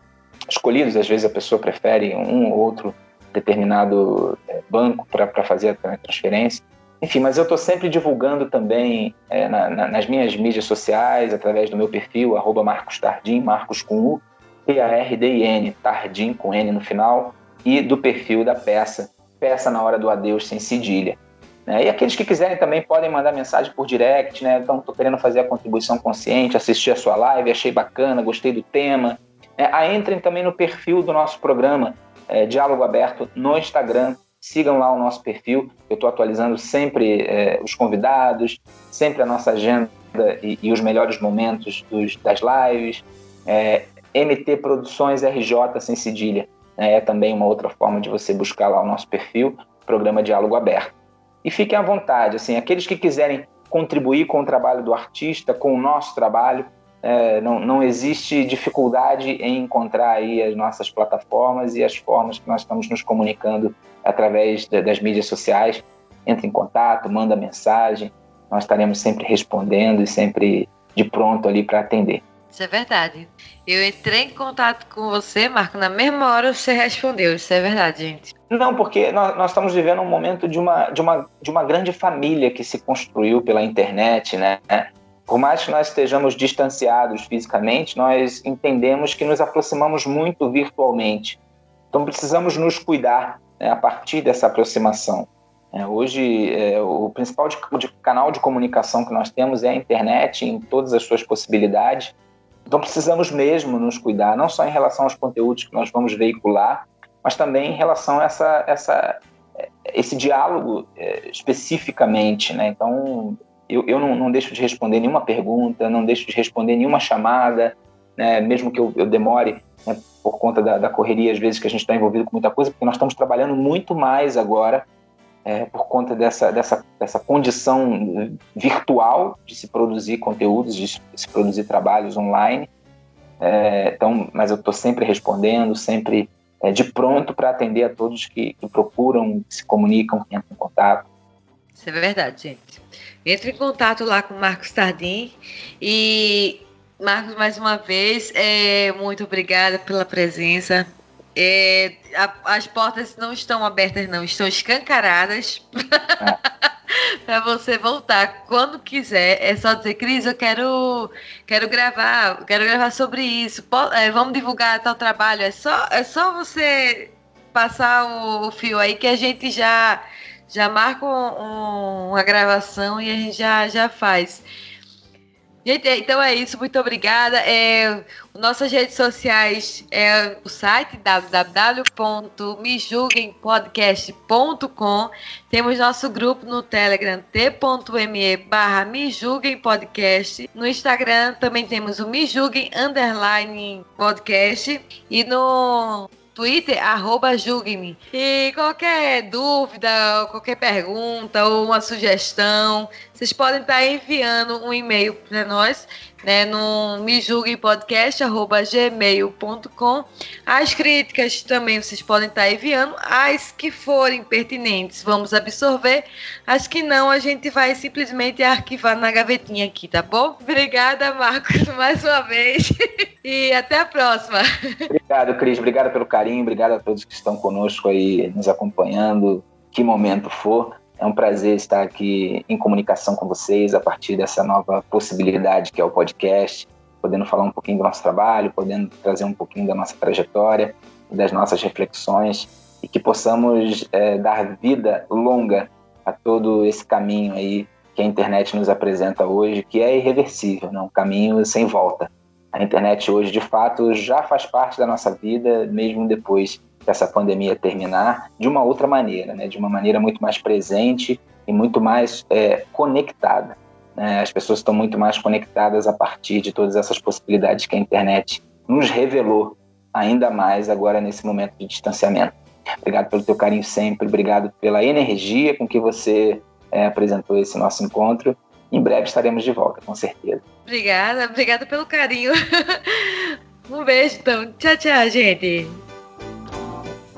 escolhidos. Às vezes a pessoa prefere um ou outro determinado é, banco para fazer a transferência. Enfim, mas eu estou sempre divulgando também é, na, na, nas minhas mídias sociais, através do meu perfil, arroba Marcos Tardim, Marcos com U, T-A-R-D-I-N, Tardim com N no final, e do perfil da peça, Peça na Hora do Adeus Sem Cedilha. Né? E aqueles que quiserem também podem mandar mensagem por direct, né? Então, estou querendo fazer a contribuição consciente, assistir a sua live, achei bacana, gostei do tema. É, entrem também no perfil do nosso programa, é, Diálogo Aberto, no Instagram. Sigam lá o nosso perfil, eu estou atualizando sempre é, os convidados, sempre a nossa agenda e, e os melhores momentos dos, das lives. É, MT Produções RJ sem cedilha né? é também uma outra forma de você buscar lá o nosso perfil, programa Diálogo Aberto. E fiquem à vontade, assim, aqueles que quiserem contribuir com o trabalho do artista, com o nosso trabalho, é, não, não existe dificuldade em encontrar aí as nossas plataformas e as formas que nós estamos nos comunicando através das mídias sociais. Entre em contato, manda mensagem, nós estaremos sempre respondendo e sempre de pronto ali para atender. Isso é verdade. Eu entrei em contato com você, Marco, na mesma hora você respondeu. Isso é verdade, gente. Não, porque nós, nós, estamos vivendo um momento de uma, de, uma, de uma grande família que se construiu pela internet, né? Por mais que nós estejamos distanciados fisicamente, nós entendemos que nos aproximamos muito virtualmente. Então precisamos nos cuidar né, a partir dessa aproximação. É, hoje, é, o principal de, de canal de comunicação que nós temos é a internet, em todas as suas possibilidades. Então precisamos mesmo nos cuidar, não só em relação aos conteúdos que nós vamos veicular, mas também em relação a essa, essa, esse diálogo é, especificamente. Né? Então, eu, eu não, não, deixo de responder nenhuma pergunta, não deixo de responder nenhuma chamada, né, mesmo que eu, eu demore né, por conta da, da, correria, às vezes que a gente está envolvido com muita coisa, porque nós estamos trabalhando muito mais agora é, por conta dessa, dessa, dessa condição virtual de se produzir conteúdos, de se produzir trabalhos online. É, então, mas eu estou sempre respondendo, sempre é, de pronto para atender a todos que, que procuram, que se comunicam, que entram em contato. Isso é verdade, gente. Entre em contato lá com o Marcos Tardim. E, Marcos, mais uma vez, é, muito obrigada pela presença. É, a, as portas não estão abertas, não, estão escancaradas para você voltar quando quiser. É só dizer, Cris, eu quero, quero gravar, quero gravar sobre isso. é, vamos divulgar tal trabalho. É só, é só você passar o, o fio aí que a gente já já marca um, uma gravação e a gente já, já faz. Gente, é, então é isso, muito obrigada. É, nossas redes sociais é o site www.mijulguempodcast.com. Temos nosso grupo no Telegram t.me barra Podcast. No Instagram também temos o Mijulguem Underline Podcast. E no Twitter, arroba julgue-me. E qualquer dúvida, qualquer pergunta ou uma sugestão, vocês podem estar enviando um e-mail para nós né, no mejulguempodcast.gmail.com. As críticas também vocês podem estar enviando. As que forem pertinentes, vamos absorver. As que não, a gente vai simplesmente arquivar na gavetinha aqui, tá bom? Obrigada, Marcos, mais uma vez. e até a próxima. Obrigado, Cris. Obrigado pelo carinho. Obrigado a todos que estão conosco aí, nos acompanhando. Que momento for. É um prazer estar aqui em comunicação com vocês a partir dessa nova possibilidade que é o podcast, podendo falar um pouquinho do nosso trabalho, podendo trazer um pouquinho da nossa trajetória, das nossas reflexões e que possamos é, dar vida longa a todo esse caminho aí que a internet nos apresenta hoje, que é irreversível, né? um caminho sem volta. A internet hoje, de fato, já faz parte da nossa vida, mesmo depois essa pandemia terminar de uma outra maneira, né? de uma maneira muito mais presente e muito mais é, conectada. Né? As pessoas estão muito mais conectadas a partir de todas essas possibilidades que a internet nos revelou ainda mais agora nesse momento de distanciamento. Obrigado pelo teu carinho sempre, obrigado pela energia com que você é, apresentou esse nosso encontro. Em breve estaremos de volta, com certeza. Obrigada, obrigada pelo carinho. um beijo, então. Tchau, tchau, gente.